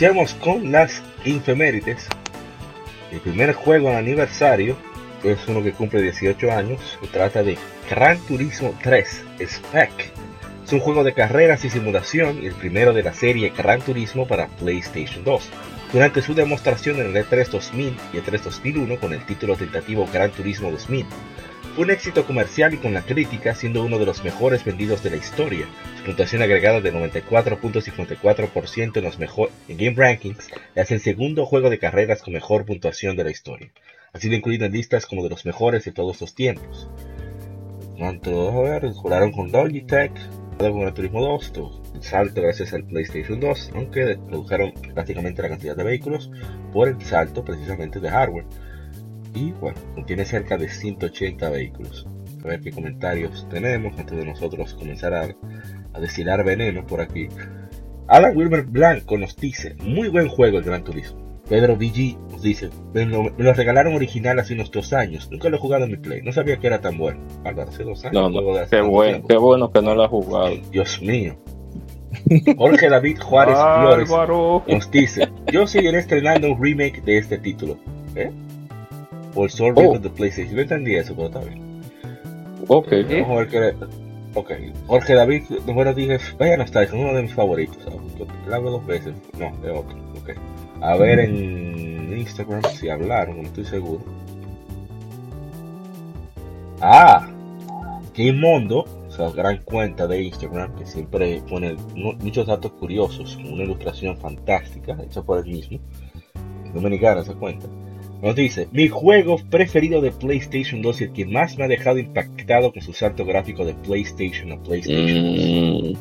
Iniciamos con las infemérides. El primer juego de aniversario es uno que cumple 18 años. Se trata de Gran Turismo 3 Spec. Es un juego de carreras y simulación y el primero de la serie Gran Turismo para PlayStation 2. Durante su demostración en el E3 2000 y E3 2001 con el título tentativo Gran Turismo 2000, fue un éxito comercial y con la crítica, siendo uno de los mejores vendidos de la historia. Su puntuación agregada de 94.54% en los mejor Game Rankings le hace el segundo juego de carreras con mejor puntuación de la historia. Ha sido incluido en listas como de los mejores de todos los tiempos. ¿Cuánto? A ver, jugaron con Logitech, con el Turismo 2, tuvo el salto gracias al PlayStation 2, aunque redujeron prácticamente la cantidad de vehículos por el salto precisamente de hardware y bueno, contiene cerca de 180 vehículos. A ver qué comentarios tenemos antes de nosotros comenzar a, a destilar veneno por aquí. Alan Wilmer Blanco nos dice, muy buen juego el Gran Turismo. Pedro VG nos dice, me lo, me lo regalaron original hace unos dos años, nunca lo he jugado en mi play, no sabía que era tan bueno. Álvaro, hace dos años. No, de hace qué, tiempo. qué bueno que no lo ha jugado. Dios mío. Jorge David Juárez Flores nos dice, yo seguiré estrenando un remake de este título. ¿Eh? O el Sword Oh. of the PlayStation. No entendí eso, pero está bien. Ok. Vamos a ver qué. Ok. Jorge David, bueno, dije, vaya nostalgia, uno de mis favoritos. ¿sabes? Lo hago dos veces. No, es otro. Ok. A ver en Instagram si hablaron, no estoy seguro. Ah, Game Mondo, o sea, gran cuenta de Instagram que siempre pone mu- muchos datos curiosos, una ilustración fantástica hecha por él mismo. Es dominicana esa cuenta. Nos dice, mi juego preferido de PlayStation 2 y el que más me ha dejado impactado con su salto gráfico de PlayStation a PlayStation 2.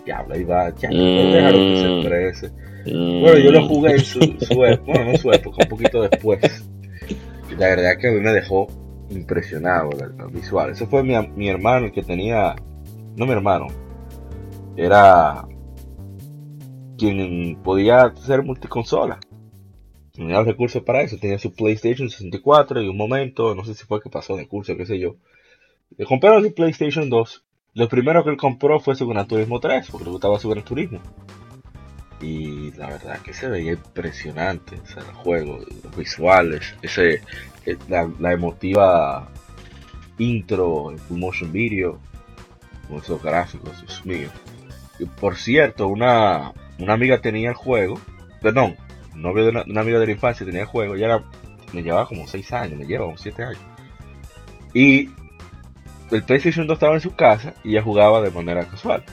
Mm, Diablo, ahí va, ya, Mm. déjalo que se exprese. mm. Bueno, yo lo jugué en su, su época, bueno, no en su época, un poquito después. La verdad que a mí me dejó impresionado el, visual. Ese fue mi, mi hermano el que tenía, no mi hermano, era quien podía ser multiconsola. Tenía recursos para eso, tenía su PlayStation 64 y un momento, no sé si fue que pasó de curso, qué sé yo. Le compraron su PlayStation 2. Lo primero que él compró fue su Gran Turismo 3, porque le gustaba su Gran Turismo. Y la verdad que se veía impresionante o sea, el juego, los visuales, ese, eh, la, la emotiva intro, el full motion video, con esos gráficos, Dios mío. Y por cierto, una, una amiga tenía el juego, perdón, novio de una, una amiga de la infancia tenía el juego, ella era, me llevaba como 6 años, me lleva como 7 años. Y el PlayStation 2 estaba en su casa y ella jugaba de manera casual.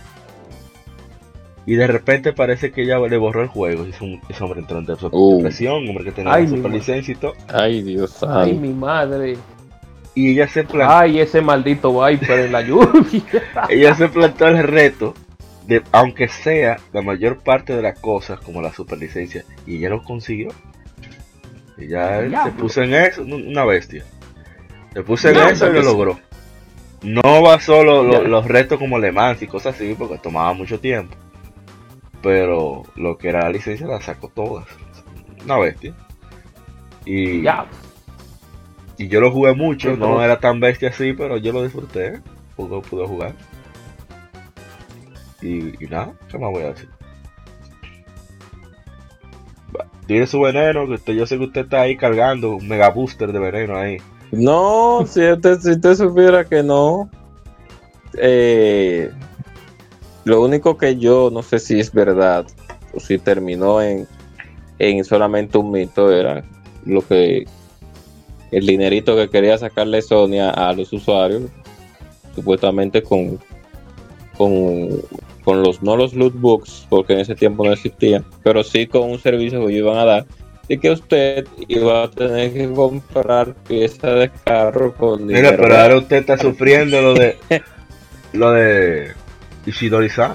Y de repente parece que ella le borró el juego. Y ese, ese hombre entró en Uh. depresión, un hombre que tenía Ay, super licencia y todo. Ay, Dios Ay, santo. mi madre. Y ella se plantó, Ay, ese maldito Viper en la lluvia. ella se plantó el reto de, aunque sea la mayor parte de las cosas, como la superlicencia, y ella lo consiguió. Ella se Diablo. puso en eso, un- una bestia. Se puso en eso y lo logró. No va solo lo- Ya. los retos como Le Mans y cosas así, porque tomaba mucho tiempo. Pero lo que era la licencia la sacó todas. Una bestia. Y, Ya. y yo lo jugué mucho, no era tan bestia así, pero yo lo disfruté. Porque pude jugar. Y, y nada, ¿qué más voy a decir? Tire su veneno, que usted, yo sé que usted está ahí cargando un mega booster de veneno ahí. No, si usted, si usted supiera que no. Eh, lo único que yo no sé si es verdad o si terminó en, en solamente un mito era lo que el dinerito que quería sacarle Sony a, a los usuarios, supuestamente con con, con los no los loot books, porque en ese tiempo no existían, pero sí con un servicio que iban a dar de que usted iba a tener que comprar piezas de carro con Mira, dinero pero real. ahora usted está sufriendo lo de lo de Ishidori-san.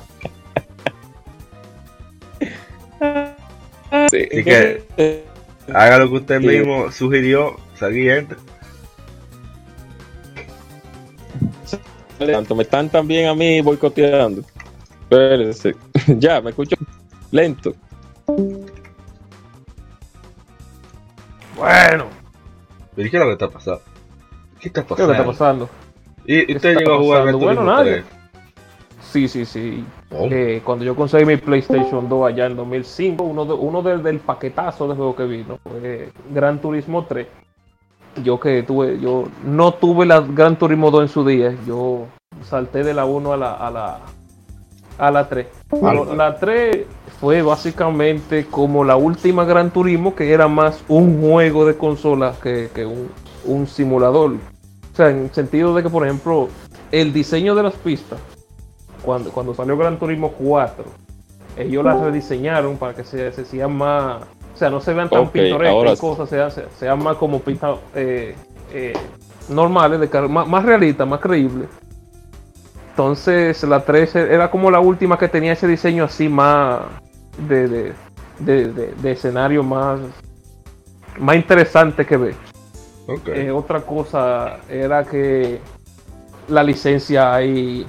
Sí, Así que- Haga lo que usted Sí. mismo sugirió, entre. tanto me están también a mí boicoteando. Espérense. ya, me escucho lento. Bueno, Pero ¿qué es lo que está pasando? ¿Qué está ¿qué es lo que está pasando? pasando? ¿Y ¿Qué usted llegó a jugar pasando? Gran Bueno, Turismo nadie. 3? Sí, sí, sí. Oh, Eh, cuando yo conseguí mi PlayStation 2 allá en 2005, uno, de, uno del, del paquetazo de juego que vino fue Gran Turismo 3. Yo que tuve, yo no tuve la Gran Turismo 2 en su día, yo salté de la 1 a la, a la, a la 3. Pero Bárbaro. la 3 fue básicamente como la última Gran Turismo, que era más un juego de consola que, que un, un simulador. O sea, en el sentido de que, por ejemplo, el diseño de las pistas cuando, cuando salió Gran Turismo 4, ellos las rediseñaron para que se, se sigan más, o sea, no se vean tan Ok, pintorescas sí. cosas, sean, se- sean más como pistas eh, eh, normales, de más, más realistas, más creíbles. Entonces la 3 era como la última que tenía ese diseño así más de, de, de- de- escenario más, más interesante que ver. ok. Eh, otra cosa era que la licencia ahí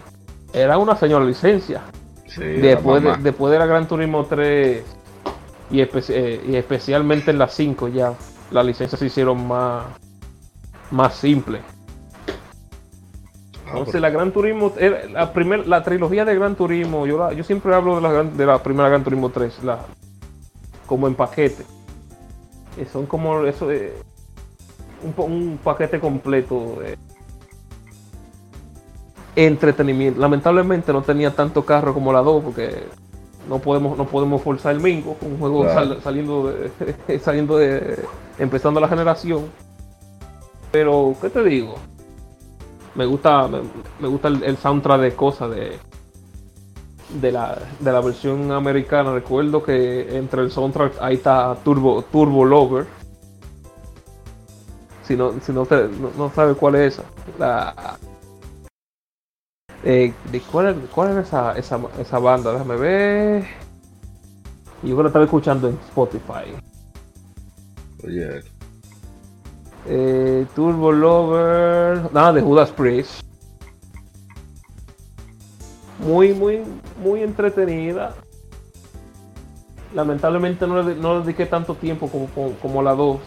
era una señora licencia. Sí, Después la de, después de la Gran Turismo 3 y, espe- eh, y especialmente en la 5 ya, las licencias se hicieron más, más simples. Ah, Entonces la Gran Turismo, la, primer, la trilogía de Gran Turismo, yo, la- yo siempre hablo de la, de la primera Gran Turismo 3, la, como en paquete. Eh, son como eso, eh, un, paquete completo de entretenimiento. Lamentablemente no tenía tanto carro como la 2 porque no podemos no podemos forzar el mingo, un juego Claro. sal- saliendo de, saliendo de empezando la generación. Pero ¿qué te digo? Me gusta me, gusta el, el soundtrack de cosas de de la, de la versión americana. Recuerdo que entre el soundtrack ahí está Turbo Turbo Lover. Si no, si no, te- no, no sabe cuál es esa. La, eh, ¿de cuál, cuál era esa, esa, esa banda? Déjame ver. Yo creo estaba escuchando en Spotify. Oye, Eh, Turbo Lover. Nada, de Judas Priest. Muy, muy, muy entretenida. Lamentablemente no le, no dediqué tanto tiempo como, como, la 2.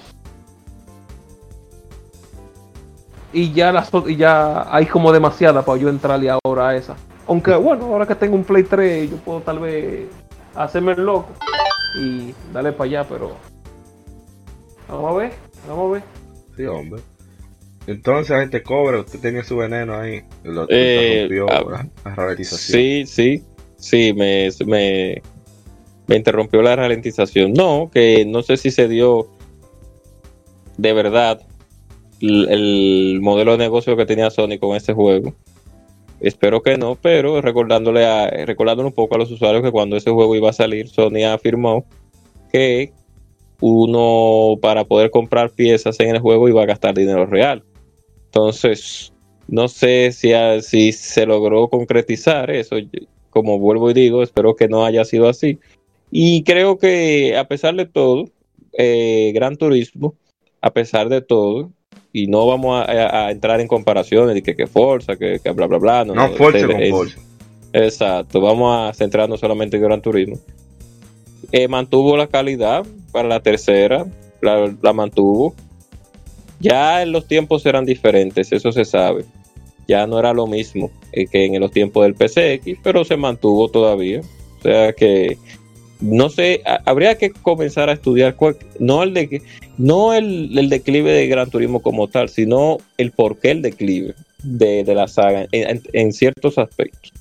Y ya las y ya hay como demasiada para yo entrarle ahora a esa. Aunque bueno, ahora que tengo un Play 3, yo puedo tal vez hacerme el loco y darle para allá, pero vamos a ver, vamos a ver. Sí, hombre. Entonces, gente cobra, usted tenía su veneno ahí. Lo Eh, ah, la, la ralentización. Sí, sí, sí, me, me, me interrumpió la ralentización. No, que no sé si se dio de verdad el, el modelo de negocio que tenía Sony con este juego. Espero que no, pero recordándole a, recordándole un poco a los usuarios que cuando ese juego iba a salir, Sony afirmó que uno para poder comprar piezas en el juego iba a gastar dinero real. Entonces, no sé si, a- si se logró concretizar eso. Como vuelvo y digo, espero que no haya sido así. Y creo que a pesar de todo, eh, Gran Turismo, a pesar de todo, y no vamos a, entrar en comparaciones de que, que Forza, que, que bla, bla, bla. No, Forza este, con es- Forza. Exacto, vamos a centrarnos solamente en Gran Turismo. Eh, mantuvo la calidad para la tercera, la, la mantuvo. Ya en los tiempos eran diferentes, eso se sabe. Ya no era lo mismo eh, que en los tiempos del PCX, pero se mantuvo todavía. O sea que no sé, ha- habría que comenzar a estudiar cuál- no el de no el, el declive de Gran Turismo como tal, sino el por qué el declive de, de la saga en- en- en ciertos aspectos.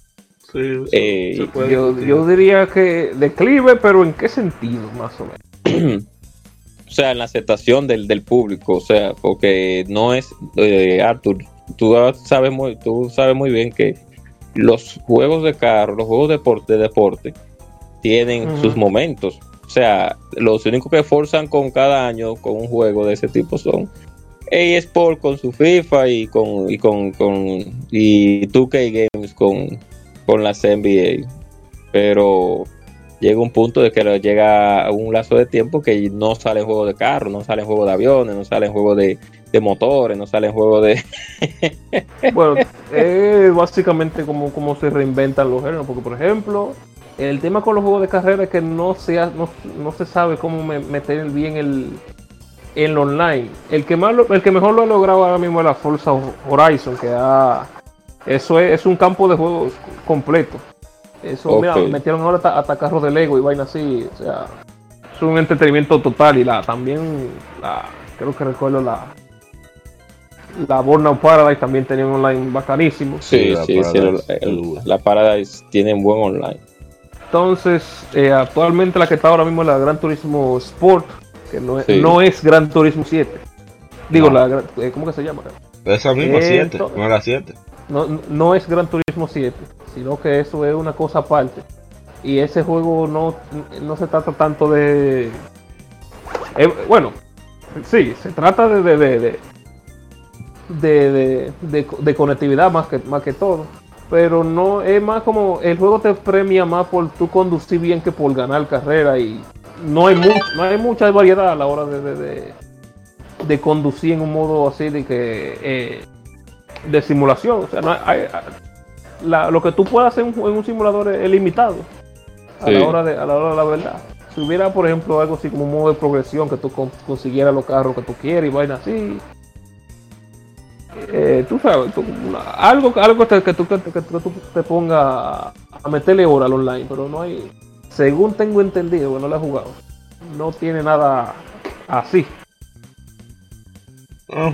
Sí, eso Eh, Yo, yo diría que declive, pero ¿en qué sentido, más o menos? o sea, en la aceptación del, del público, o sea, porque no es, eh, Arthur, tú sabes muy, tú sabes muy bien que los juegos de carro, los juegos de deporte, de deporte tienen sus momentos. O sea, los únicos que forzan con cada año con un juego de ese tipo son eSport con su FIFA y con y con, con y 2K Games con, con las NBA. Pero llega un punto de que llega un lazo de tiempo que no sale juego de carro, no sale juego de aviones, no sale juego de, motores, no sale juego de Bueno, es básicamente como, como se reinventan los géneros, porque por ejemplo, el tema con los juegos de carrera es que no se, no, no se sabe cómo me- meter bien el, el online. El que, más el que mejor lo ha logrado ahora mismo es la Forza Horizon, que ha, eso es, es un campo de juegos completo. Eso, mira, metieron ahora hasta, hasta carros de Lego y vaina así, o sea, es un entretenimiento total y la también, la, creo que recuerdo la... La Burnout Paradise también tenía un online bacanísimo. Sí, la sí, sí, el- el- la Paradise tiene un buen online. Entonces, eh, actualmente la que está ahora mismo es la Gran Turismo Sport, que no es, Sí. no es Gran Turismo 7. Digo, No. la, gran- eh, ¿cómo que se llama? Esa misma Eh, 7, to- no la 7. No, no es Gran Turismo 7, sino que eso es una cosa aparte. Y ese juego no, no se trata tanto de... eh, bueno, sí, se trata de, de, de, de, de- conectividad más que, más que todo. Pero no es más como el juego te premia más por tú conducir bien que por ganar carrera y no hay no hay mucha variedad a la hora de- de conducir en un modo así de que eh, de simulación. O sea, no hay- hay- la- lo que tú puedas hacer en un, simulador es, limitado a, Sí. la hora de, a la hora de la verdad. Si hubiera, por ejemplo, algo así como un modo de progresión que tú con- consiguieras los carros que tú quieres y vaina así. eh, tú sabes, tú- algo, algo que, tú, que, que tú te ponga a meterle hora al online, pero no hay, según tengo entendido, que no lo he jugado, no tiene nada así.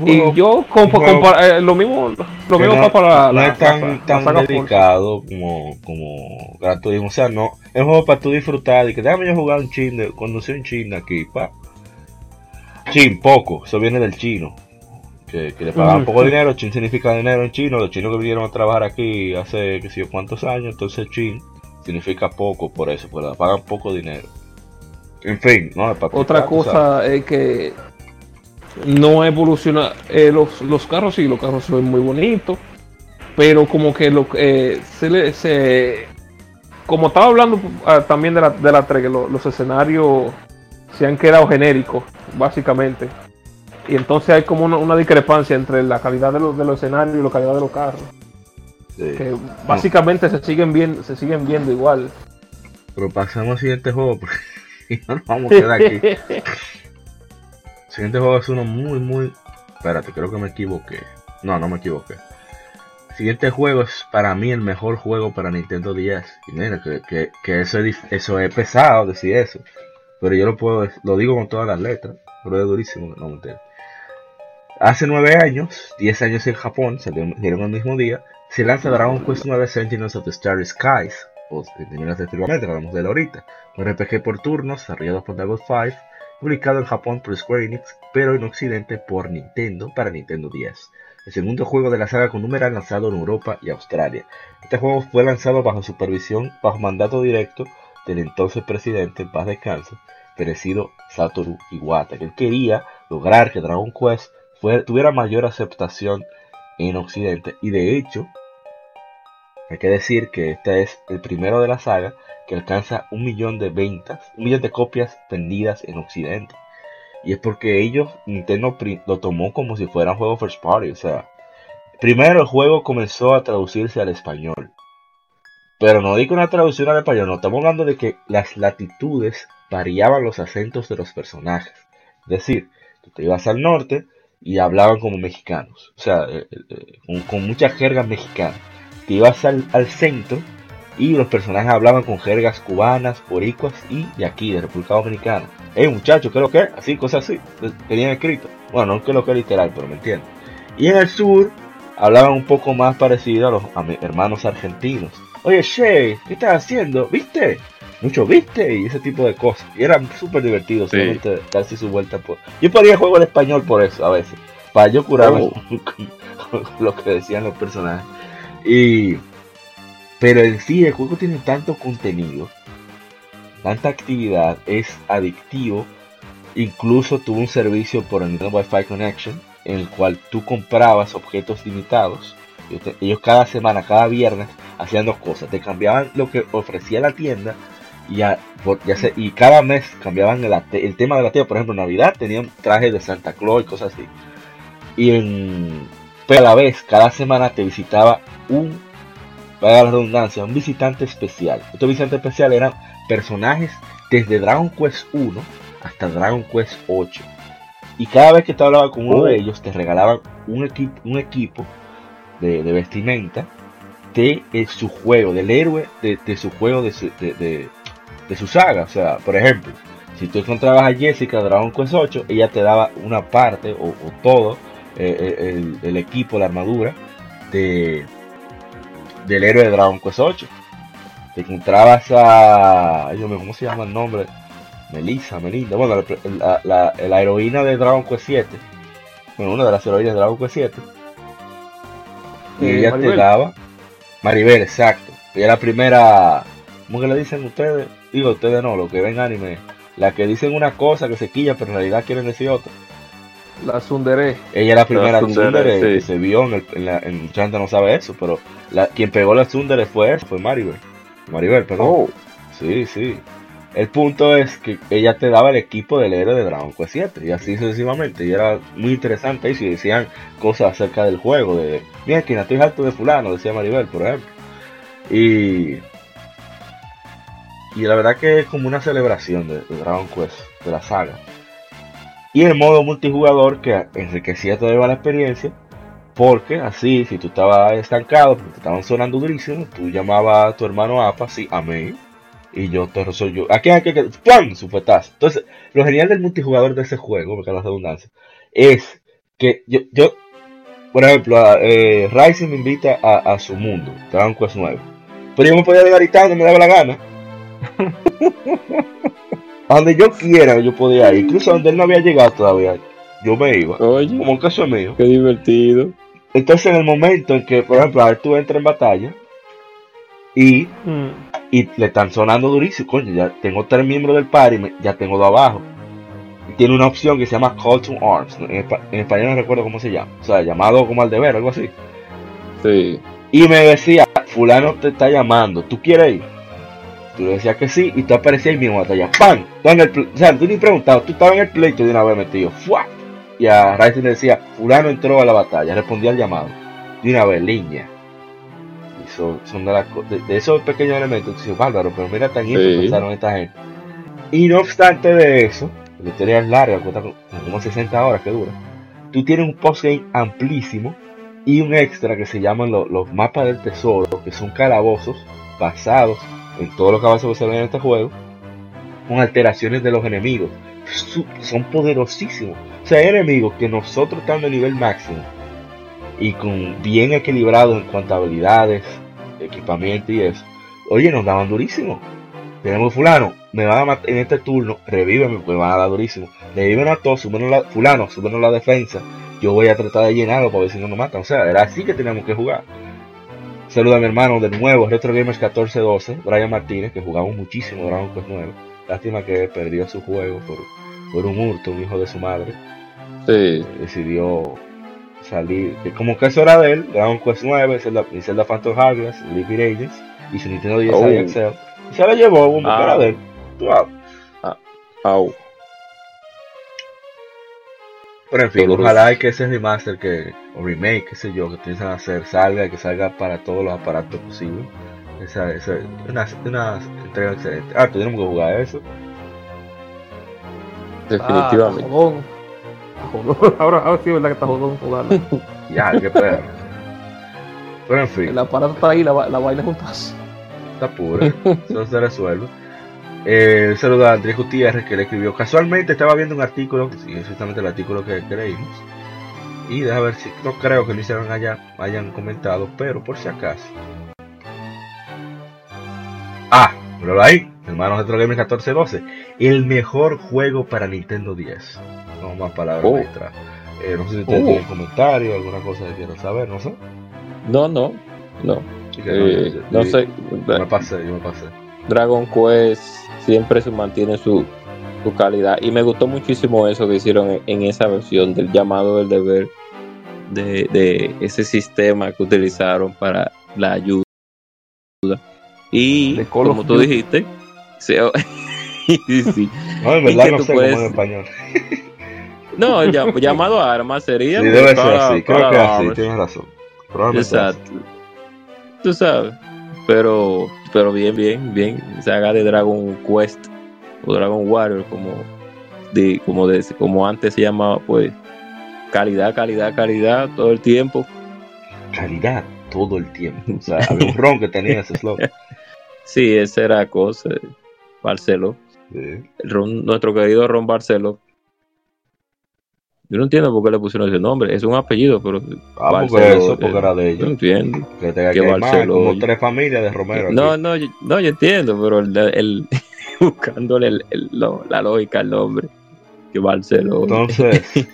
Y yo compa- eh, lo mismo, lo mismo no, para la, no es tan, la- la tan Forza. dedicado como, como Gran Turismo. O sea, no, es un juego para tú disfrutar y que déjame yo jugar un chin, de, conducir un chin aquí, pa. Chin, poco, eso viene del chino. Que, que le pagan Ujú. poco dinero, chin significa dinero en chino, los chinos que vinieron a trabajar aquí hace que sé yo cuántos años, entonces chin significa poco por eso, porque le pagan poco dinero. En fin, no es para Otra cosa es que no evoluciona. eh, los, los carros sí, los carros son muy bonitos, pero como que lo eh, se le se como estaba hablando ah, también de la, de la 3, que lo- los escenarios se han quedado genéricos, básicamente. Y entonces hay como una, una discrepancia entre la calidad de los, de los escenarios y la calidad de los carros. Sí. Que básicamente se siguen viendo, se siguen viendo igual. Pero pasamos al siguiente juego porque no nos vamos a quedar aquí. Siguiente juego es uno muy, muy. Espérate, creo que me equivoqué. No, no me equivoqué. Siguiente juego es para mí el mejor juego para Nintendo 10. Y mira, que, que, que eso, es, eso es pesado decir eso. Pero yo lo puedo, lo digo con todas las letras. Pero es durísimo, no me entiendes. Hace nueve años, 10 años en Japón, salieron el mismo día, se lanza Dragon Quest 9 Sentinels of the Starry Skies, o Sentinels del Firmamento, hablamos de él ahorita, un RPG por turnos, desarrollado por Double Five, publicado en Japón por Square Enix, pero en Occidente por Nintendo para Nintendo 10. El segundo juego de la saga con numeral lanzado en Europa y Australia. Este juego fue lanzado bajo supervisión, bajo mandato directo del entonces presidente, en paz descanse, perecido Satoru Iwata, que él quería lograr que Dragon Quest tuviera mayor aceptación en Occidente. Y de hecho, hay que decir que este es el primero de la saga que alcanza un millón de ventas, un millón de copias vendidas en Occidente. Y es porque ellos, Nintendo lo tomó como si fuera un juego first party. O sea, primero el juego comenzó a traducirse al español. Pero no digo una traducción al español, no estamos hablando de que las latitudes variaban los acentos de los personajes. Es decir, tú te ibas al norte y hablaban como mexicanos. O sea, eh, eh, con, con mucha jerga mexicana. Te ibas al, al centro y los personajes hablaban con jergas cubanas, boricuas y de aquí, de República Dominicana. Eh, muchachos, ¿qué es lo que es? Así, cosas así. Tenían escrito. Bueno, no que lo que es literal, pero me entienden. Y en el sur hablaban un poco más parecido a los hermanos argentinos. Oye, Shay, ¿qué estás haciendo? ¿Viste? Mucho viste y ese tipo de cosas. Y eran súper divertidos, Sí. solamente darse su vuelta por. Yo ponía juego en español por eso, a veces. Para yo curarme Oh. con lo que decían los personajes. Y Pero en sí el juego tiene tanto contenido, tanta actividad, es adictivo. Incluso tuvo un servicio por el Wi-Fi Connection en el cual tú comprabas objetos limitados. Ellos cada semana, cada viernes, hacían dos cosas. Te cambiaban lo que ofrecía la tienda y, ya, ya y cada mes cambiaban el, tema de la tienda. Por ejemplo, Navidad tenían trajes de Santa Claus y cosas así. Y en, pero a la vez, cada semana te visitaba un, para la redundancia, un visitante especial. Estos visitantes especiales eran personajes desde Dragon Quest 1 hasta Dragon Quest 8. Y cada vez que te hablaba con uno de oh. ellos, te regalaban un, equipo un equipo de, vestimenta de, su juego, del héroe de, su juego, de su, de, su saga. O sea, por ejemplo, si tú encontrabas a Jessica de Dragon Quest 8, ella te daba una parte o, todo, eh, eh, el, equipo, la armadura de, del héroe de Dragon Quest 8. Te encontrabas a. ¿Cómo se llama el nombre? Melissa, Melinda, bueno, la, la, heroína de Dragon Quest 7, bueno, una de las heroínas de Dragon Quest 7, y eh, ella te daba, Maribel, exacto, ella la primera, ¿cómo que le dicen ustedes? Digo, ustedes no, lo que ven anime, la que dicen una cosa que se quilla, pero en realidad quieren decir otra. La Sundere. Ella es la primera Sundere, que se vio en, el, en, la, en Chanta no sabe eso, pero la, quien pegó la Sundere fue fue Maribel. Maribel, perdón. Oh. Sí, sí. El punto es que ella te daba el equipo del héroe de Dragon Quest 7 y así sucesivamente. Y era muy interesante y si decían cosas acerca del juego. De, mira, que estoy alto de fulano, decía Maribel, por ejemplo. Y, y la verdad que es como una celebración de, Dragon Quest, de la saga. Y el modo multijugador que enriquecía todavía la experiencia. Porque así, si tú estabas estancado, porque te estaban sonando durísimo, tú llamabas a tu hermano Apa, sí, amén y yo te resuelvo. Aquí hay que. ¡Pum! Sufetazo. Entonces, lo genial del multijugador de ese juego, me la redundancia, es que yo, yo por ejemplo, eh, Rising me invita a, su mundo, Dragon Quest 9. Pero yo me podía llegar y me daba la gana. a donde yo quiera, yo podía ir. Incluso donde él no había llegado todavía, yo me iba. Oye, como un caso mío. Qué divertido. Entonces, en el momento en que, por ejemplo, a ver, tú entras en batalla y. Mm y le están sonando durísimo. Coño, ya tengo tres miembros del party, ya tengo dos abajo. Y tiene una opción que se llama Call to Arms. En, español no recuerdo cómo se llama. O sea, llamado como al deber, algo así. Sí. Y me decía, fulano te está llamando, ¿tú quieres ir? Tú le decías que sí y tú aparecías ahí mismo batalla. ¡Pam! o sea, tú ni preguntabas, tú estabas en el pleito de una vez metido. ¡Fua! Y a Ryzen le decía, fulano entró a la batalla, respondía al llamado. De una vez, línea son, de, esos pequeños elementos. Dices, bárbaro, pero mira tan bien pensaron esta gente. Y no obstante de eso, la historia es larga, como 60 horas que dura. Tú tienes un postgame amplísimo y un extra que se llaman los mapas del tesoro, que son calabozos basados en todo lo que va se ve en este juego, con alteraciones de los enemigos. Son poderosísimos. O sea, hay enemigos que nosotros estamos a nivel máximo y con bien equilibrados en cuanto a habilidades, equipamiento y eso, oye, nos daban durísimo. Tenemos fulano, me van a matar en este turno, revíveme, pues me van a dar durísimo. Reviven a todos, suben la, fulano, suben la defensa. Yo voy a tratar de llenarlo para ver si no nos matan. O sea, era así que teníamos que jugar. Saluda a mi hermano de nuevo, Retro Gamers 1412, Brian Martínez, que jugamos muchísimo Dragon Quest 9. Lástima que perdió su juego por, por un hurto, un hijo de su madre. Sí. decidió salir, como que es hora de él, Dragon Quest 9, Zelda, Zelda Phantom Hourglass, Leap Agents, y su Nintendo 10 oh. Excel, y se la llevó, un ah. de él. Wow. Ah. Au. Pero en fin, ojalá que ese remaster que, o remake, qué sé yo, que piensan hacer, salga y que salga para todos los aparatos posibles. Esa, esa, una, una entrega excelente. Ah, tenemos que jugar eso. Definitivamente. Ah, Ahora, ahora sí, verdad que está jodón jugarlo. ya, qué perro. Pero en fin. El aparato está ahí, la, la vaina juntas. Está pura. Eso se resuelve. Eh, saludo a Andrés Gutiérrez que le escribió. Casualmente estaba viendo un artículo, sí, exactamente el artículo que creímos. Y deja ver si no creo que lo hicieron allá, hayan comentado, pero por si acaso. Ah, pero ahí, hermanos de Gamer 1412. El mejor juego para Nintendo 10 no más palabras oh. Eh, no sé si ustedes oh. tienen comentarios, alguna cosa que quieran saber, no sé. No, no, no. Eh, no yo- sé, Yo me pasé, yo me pasé. Dragon Quest siempre se mantiene su, su calidad y me gustó muchísimo eso que hicieron en, en esa versión del llamado del deber de, de ese sistema que utilizaron para la ayuda y como tú dijiste se- sí. No, en verdad no sé puedes- cómo en español. no llamado a armas sería Sí, debe ser así, creo para que así, tienes razón. Probablemente Exacto. Tú sabes. Pero, pero bien, bien, bien. Saga de Dragon Quest o Dragon Warrior, como, de, como, de, como antes se llamaba, pues calidad, calidad, calidad todo el tiempo. Calidad todo el tiempo. O sea, había un ron que tenía ese slogan. Sí, esa era cosa. Barceló. Sí. El Ron- nuestro querido Ron Barceló. Yo no entiendo por qué le pusieron ese nombre. Es un apellido, pero Ah, porque Barceló, eso, porque eh, era de no ellos. entiendo. Que tenga que Barceló- como tres familias de Romero. No, aquí. no, yo, no, yo entiendo, pero el, el- buscándole el- el- lo- la lógica al nombre. Que Barcelona. Entonces,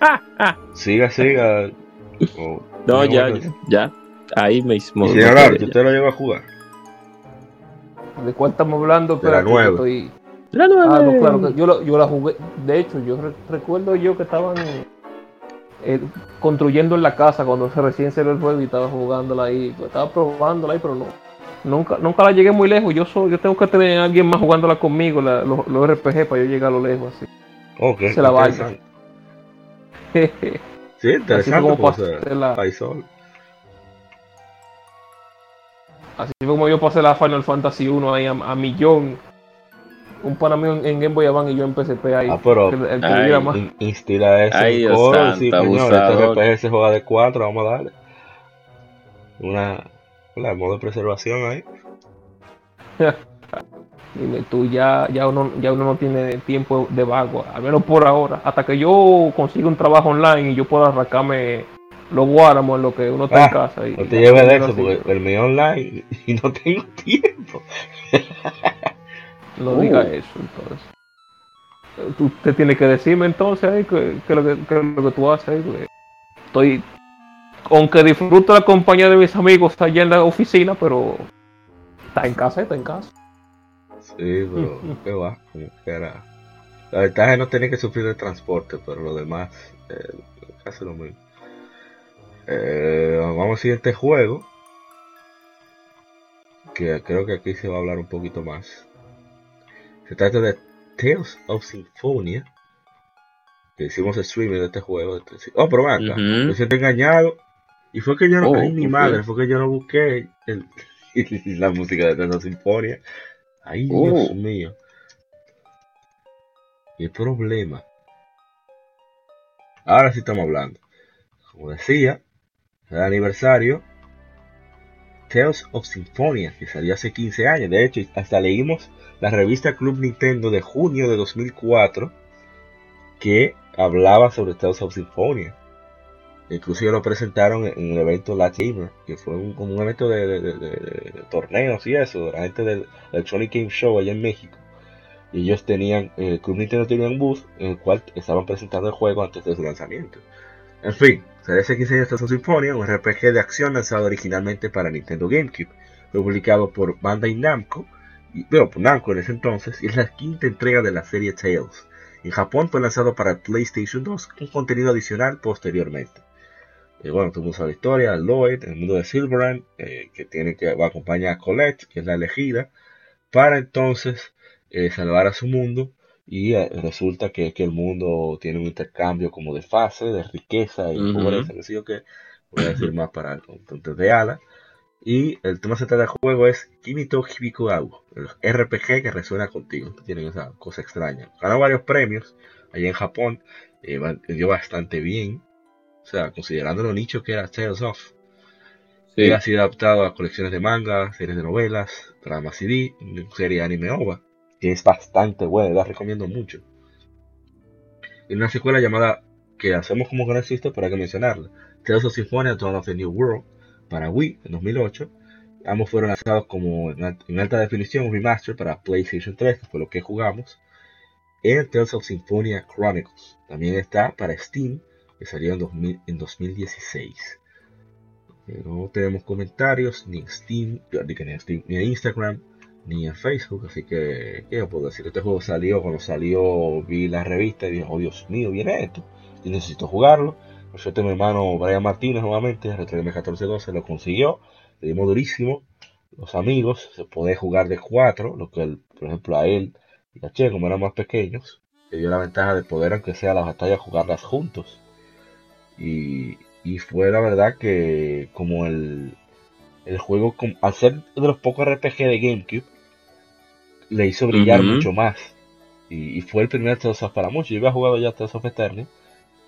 siga, siga. O- no, ya, bueno, ya. Ahí mismo. Y señor Arte, ¿usted lo llegó a jugar? ¿De cuál estamos hablando? De la Espérate, nueva. estoy- La. Ah, no, claro, que yo, la- yo la jugué. De hecho, yo re- recuerdo yo que estaban eh, construyendo en la casa cuando se recién salió el juego y estaba jugándola ahí. pues, Estaba probándola ahí, pero no. Nunca, nunca la llegué muy lejos. Yo soy, yo tengo que tener a alguien más jugándola conmigo, la- los, los RPG, para yo llegar a lo lejos así. Ok, Se la vaya. interesante. Así Sí, interesante. como porque, pasé o sea, la- Paisol. Así fue como yo pasé la Final Fantasy 1 ahí a, a millón. Un pana mío en, en Game Boy Advance y yo en PSP ahí. Ah, pero el, el que Ay, diera más. in- instila eso Ay, en Dios coro. Sí, señor, este RPG se juega de 4, vamos a darle. Una. La modo de preservación ahí. Dime tú, ya, ya, uno, ya uno no tiene tiempo de vago, al menos por ahora. Hasta que yo consiga un trabajo online y yo pueda arrancarme los guáramos en lo que uno está Ah, en casa. Y, No te lleves de eso así. porque el mío online y no tengo tiempo. No Uh. diga eso, entonces. Tú te tienes que decirme entonces ahí que, que lo que, que lo que tú haces ahí, Estoy. Aunque disfruto la compañía de mis amigos allá en la oficina, pero. Está en casa, está en casa. Sí, pero qué va, como que era. La ventaja es no tener que sufrir el transporte, pero lo demás, eh, casi lo mismo. Eh, vamos al siguiente juego. Que creo que aquí se va a hablar un poquito más. Se trata de Tales of Symphonia. Que hicimos streaming de este juego. Oh, pero acá. Me siento engañado. Y fue que yo no. Oh, ay, mi madre, fue que yo no busqué el- la música de Tales of Symphonia. Ay, Dios Oh. mío. ¿Qué problema? Ahora sí estamos hablando. Como decía, el aniversario Tales of Symphonia, que salió hace 15 años. De hecho, hasta leímos la revista Club Nintendo de junio de 2004 que hablaba sobre Tales of Symphonia. Inclusive lo presentaron en el evento La Gamer, que fue un, como un evento de, torneos y eso, de la gente del Electronic Game Show allá en México. Ellos tenían, el Club Nintendo tenía un booth en el cual estaban presentando el juego antes de su lanzamiento. En fin, salió hace 15 años Tales of Symphonia, un RPG de acción lanzado originalmente para Nintendo GameCube. Fue publicado por Bandai Namco, y, bueno, por Namco en ese entonces, y es la quinta entrega de la serie Tales. En Japón fue lanzado para PlayStation 2 con contenido adicional posteriormente. Eh, bueno, tuvimos la historia, Lloyd, el mundo de Silverhand, eh, que tiene que a acompañar a Colette, que es la elegida, para entonces eh, salvar a su mundo. Y eh, resulta que, que el mundo tiene un intercambio como de fase, de riqueza y Ujú. pobreza, que. Voy a decir más para entonces de ala. Y el tema central del juego es Kimito Hibiko el RPG que resuena contigo. Tienen esa cosa extraña. Ganó varios premios allá en Japón. eh, dio bastante bien. O sea, considerando lo nicho que era Tales of. Sí. Y ha sido adaptado a colecciones de manga, series de novelas, dramas CD, serie anime OVA, es bastante buena, la recomiendo mucho. Y una secuela llamada, que hacemos como que no existe, pero que mencionarla, Tales of Symphonia Dawn of the New World, para Wii en 2008. Ambos fueron lanzados como en, al- en alta definición, remaster para PlayStation 3, que fue lo que jugamos. En Tales of Symphonia Chronicles. También está para Steam, que salió en, 2000 en 2016. Eh, no tenemos comentarios ni en, Steam, ni en Instagram, ni en Facebook, así que, ¿qué puedo decir? Este juego salió, cuando salió vi la revista y dije, oh Dios mío, viene esto, y necesito jugarlo. Por suerte mi hermano Brian Martínez nuevamente, RTM 1412, lo consiguió, le dimos durísimo, los amigos, se puede jugar de cuatro, lo que por ejemplo a él y a Che, como eran más pequeños, le dio la ventaja de poder, aunque sea las batallas, jugarlas juntos. Y, y fue la verdad que como el, el juego, al ser de los pocos RPG de GameCube, le hizo brillar mucho más. Y, fue el primer Tales of para muchos. Yo había jugado ya Tales of Eternity,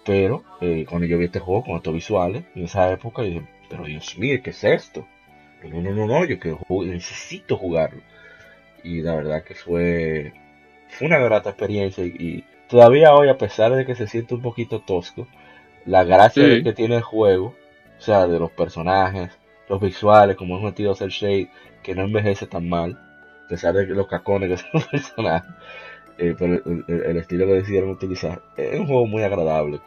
pero eh, cuando yo vi este juego con estos visuales, en esa época, yo dije, pero Dios mío, ¿qué es esto? no, no, no, no, yo quiero, necesito jugarlo. Y la verdad que fue, fue una grata experiencia. Y, todavía hoy, a pesar de que se siente un poquito tosco, la gracia que tiene el juego, o sea, de los personajes, los visuales, como es metido el shade, que no envejece tan mal, pesar de los cacones que son los personajes. Eh, pero el, estilo que decidieron utilizar es un juego muy agradable.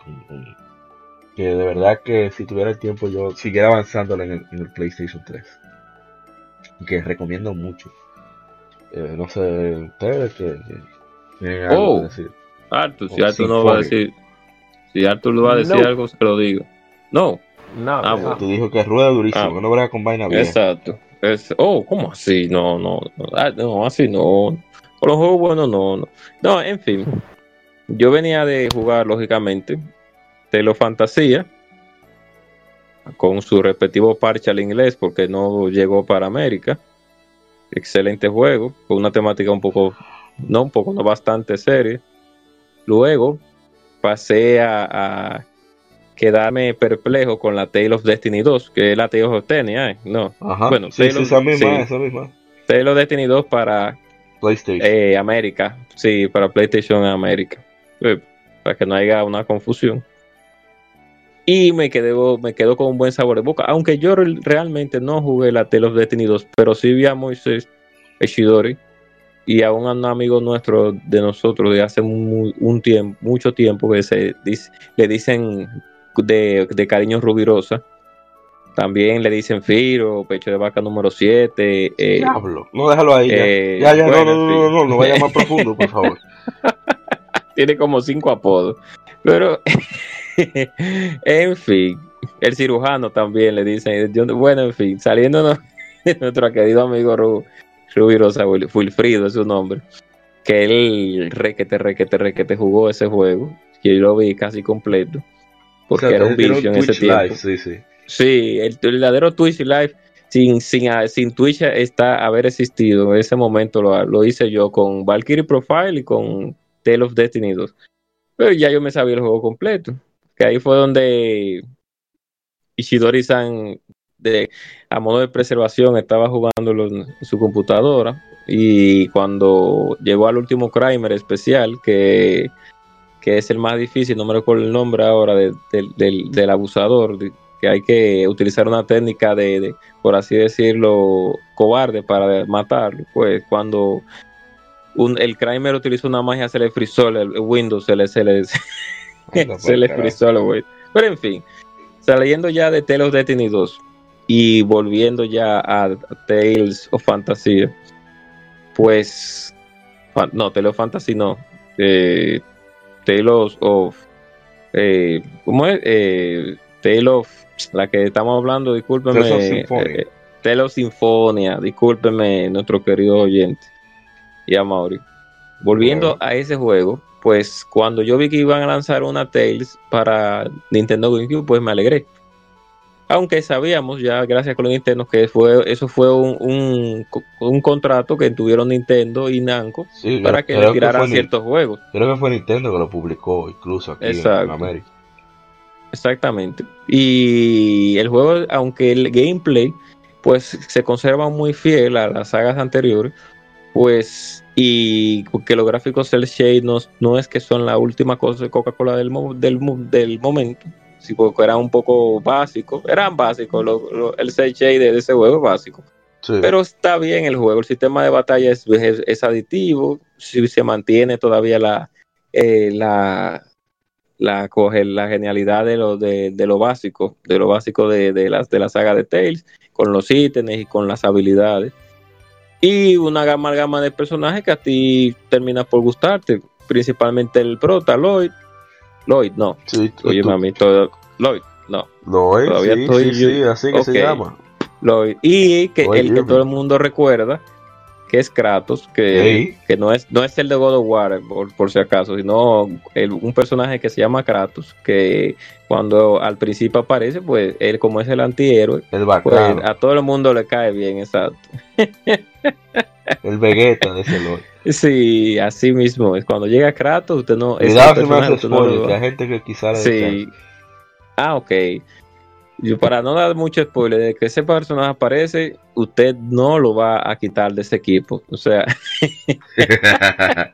que de verdad que si tuviera el tiempo yo siguiera avanzando en el, PlayStation 3. Que recomiendo mucho. Eh, no sé, ustedes que, oh, decir. Arthur, si Arthur no va a decir. Si Arthur lo va a decir algo, se lo digo. No. No, ah, bueno. Tú dijo que rueda durísimo, ah, que no verá con vaina bien. Exacto. Oh, ¿cómo así? No, no, no, ah, no así no. Con los juegos buenos, no, no. No, en fin. Yo venía de jugar, lógicamente, Telo Fantasía, con su respectivo parche al inglés, porque no llegó para América. Excelente juego, con una temática un poco, no un poco, no bastante seria. Luego pasé a, quedarme perplejo con la Tale of Destiny 2, que es la Tale of Destiny, no. Bueno, sí, esa misma, esa misma. Tale of Destiny 2 para PlayStation. Eh, América. Sí, para PlayStation América. Eh, para que no haya una confusión. Y me quedo, me quedo con un buen sabor de boca. Aunque yo realmente no jugué la Tale of Destiny 2, pero sí vi a Moisés Eshidori y a un amigo nuestro de nosotros de hace un tiempo, mucho tiempo que se dice, le dicen de, de cariño rubirosa también le dicen Firo, pecho de vaca número 7. Eh, Diablo, no déjalo ahí. ya, ya, eh, no, no, no, no, no, vaya más profundo, por favor. Tiene como cinco apodos. Pero, en fin, el cirujano también le dicen. Bueno, en fin, saliéndonos de nuestro querido amigo Ru, Rubirosa, Wilfrido es su nombre. Que él requete, requete, requete jugó ese juego. Que yo lo vi casi completo. Porque era un vicio en ese tiempo. sí, sí. Sí, el, verdadero Twitch Live sin, sin, ah, sin Twitch está haber existido. En ese momento lo, lo hice yo con Valkyrie Profile y con Tale of Destiny 2. Pero ya yo me sabía el juego completo. Que ahí fue donde Ishidori-san, de, a modo de preservación, estaba jugándolo en su computadora. Y cuando llegó al último Crimer especial, que, que es el más difícil, no me recuerdo el nombre ahora, del, del abusador, que hay que utilizar una técnica de, por así decirlo, cobarde para matarlo. Pues cuando el Kramer utiliza una magia, se le frizó el, Windows, se le, se le, se le frizó el Pero en fin, saliendo ya de Tales of Destiny 2 y volviendo ya a Tales of Fantasy, pues, no, Tales of Fantasy no, eh, Tales of, eh, ¿cómo es? Eh, Tales of la que estamos hablando, discúlpeme. Telo Sinfonia, eh, discúlpeme, nuestro querido oyente. Y a Mauri. Volviendo a ese juego, pues cuando yo vi que iban a lanzar una Tales para Nintendo GameCube, pues me alegré. Aunque sabíamos ya, gracias con los Nintendo, que fue, eso fue un, un, contrato que tuvieron Nintendo y Namco para que le tiraran ciertos juegos. Creo que fue Nintendo que lo publicó incluso aquí en América. Exactamente. Y el juego, aunque el gameplay pues se conserva muy fiel a las sagas anteriores, pues y que los gráficos del Shade no, no es que son la última cosa de Coca-Cola del, del, del momento, sí, porque eran un poco básicos, eran básicos, el Shade de ese juego es básico. Pero está bien el juego, el sistema de batalla es, es, aditivo, si se mantiene todavía la, eh, la la coge la genialidad de lo, de, de lo básico, de lo básico de, de, las, de la saga de Tales, con los ítems y con las habilidades. Y una gama, gama de personajes que a ti termina por gustarte, principalmente el prota, Lloyd. Lloyd, no. Sí, Oye, tú- mami, todo, Lloyd, no. Lloyd, todavía sí, estoy sí, yo- sí, así que ok. se llama. Lloyd. Y que Lloyd el que todo el mundo recuerda, que es Kratos, que, que no es no es el de God of War, por, por si acaso, sino el- un personaje que se llama Kratos, que cuando al principio aparece, pues él como es el antihéroe, El pues a todo el mundo le cae bien, exacto. el Vegeta de ese Lloyd. Sí, así mismo es. Cuando llega Kratos, usted no... Cuidado si me hace no lo spoiler, que hay gente que quizá le Sí. Ah, ok. Yo, para no dar mucho spoiler, de que ese personaje aparece, usted no lo va a quitar de ese equipo. O sea,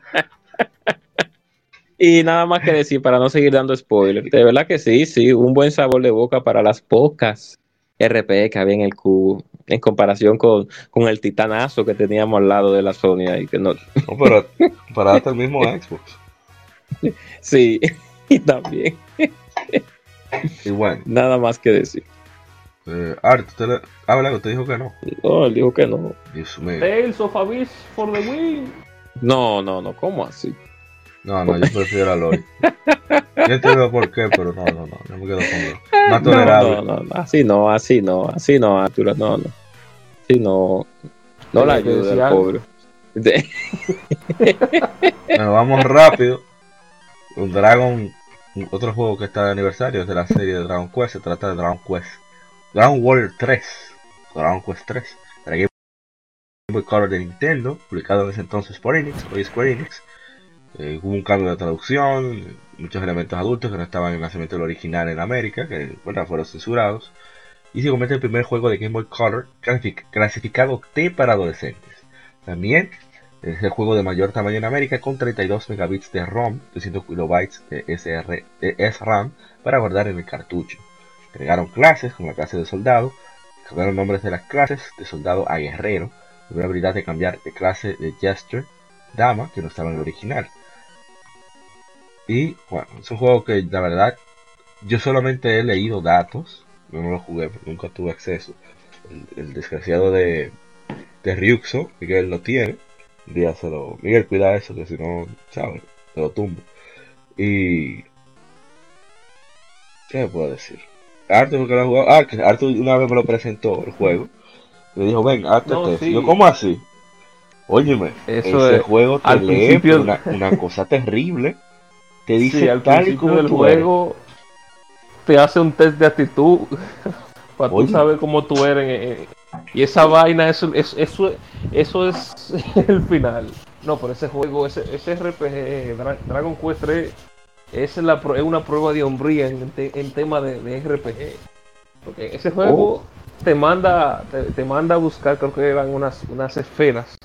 y nada más que decir, para no seguir dando spoiler. De verdad que sí, sí, un buen sabor de boca para las pocas RP que había en el cubo, en comparación con, con el titanazo que teníamos al lado de la Sony ahí, que no, No, pero para hasta el mismo Xbox. sí, y también, Y bueno, nada más que decir. eh, Art, usted le... habla, usted dijo que no. No, él dijo que no. Dios mío. Tales of Abyss for the win. No, no, no, ¿cómo así? No, no, yo prefiero a Lloyd. Yo entiendo por qué, pero no, no, no, yo me quedo con Lloyd. Más No, tolerable. no, no, no, así no, así no, así no, Arturo, no, no. Así no. No la que ayuda al pobre. De- Bueno, vamos rápido. Un Dragon, otro juego que está de aniversario es de la serie de Dragon Quest. Se trata de Dragon Quest. Dragon Warrior 3. Dragon Quest 3. Para Game Boy Color de Nintendo. Publicado en ese entonces por Enix, hoy Square Enix. Eh, hubo un cambio de traducción. Muchos elementos adultos que no estaban en el nacimiento del original en América. Que bueno, fueron censurados. Y se convierte en el primer juego de Game Boy Color clasific- clasificado T para adolescentes. También es el juego de mayor tamaño en América con 32 megabits de ROM, 200 kilobytes de, SR, SRAM para guardar en el cartucho. Agregaron clases como la clase de soldado, cambiaron nombres de las clases de soldado a guerrero, una habilidad de cambiar de clase de Jester, dama, que no estaba en el original. Y bueno, es un juego que la verdad yo solamente he leído datos, yo no lo jugué nunca tuve acceso. El, desgraciado de, de Ryuxo, Miguel lo tiene. Un día se lo. Miguel, cuida eso, que si no, ¿sabes? Te lo tumbo. Y. ¿Qué me puedo decir? Arthur, que lo ha jugado. Ah, que Arthur una vez me lo presentó el juego. Le dijo, ven, hazte No, sí. Yo, ¿cómo así? Óyeme, Eso ese es- juego te al lee principio- una, una cosa terrible. Te dice Sí, al tal y como del tú eres. juego te hace un test de actitud para tú Oye. saber cómo tú eres. Y esa vaina, eso, eso, eso, es el final. No, pero ese juego, ese, ese RPG, Dra- Dragon Quest 3, es, la, es una prueba de hombría en, en tema de, de RPG. Porque ese juego te manda te, te manda a buscar, creo que eran unas, unas esferas.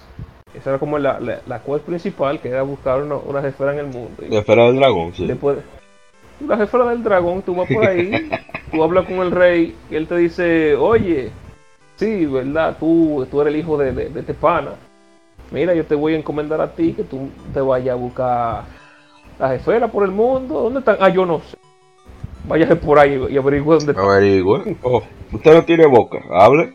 Esa era como la, la, la quest principal, que era buscar una- unas esferas en el mundo. La esfera del dragón, sí. Después, la jefa del dragón, tú vas por ahí, tú hablas con el rey y él te dice, oye, sí, verdad, tú, tú eres el hijo de, de, de este pana. Mira, yo te voy a encomendar a ti que tú te vayas a buscar las esferas por el mundo. ¿Dónde están? Ah, yo no sé. Váyase por ahí y averigüe dónde están. Averigüe. Oh, usted no tiene boca, hable.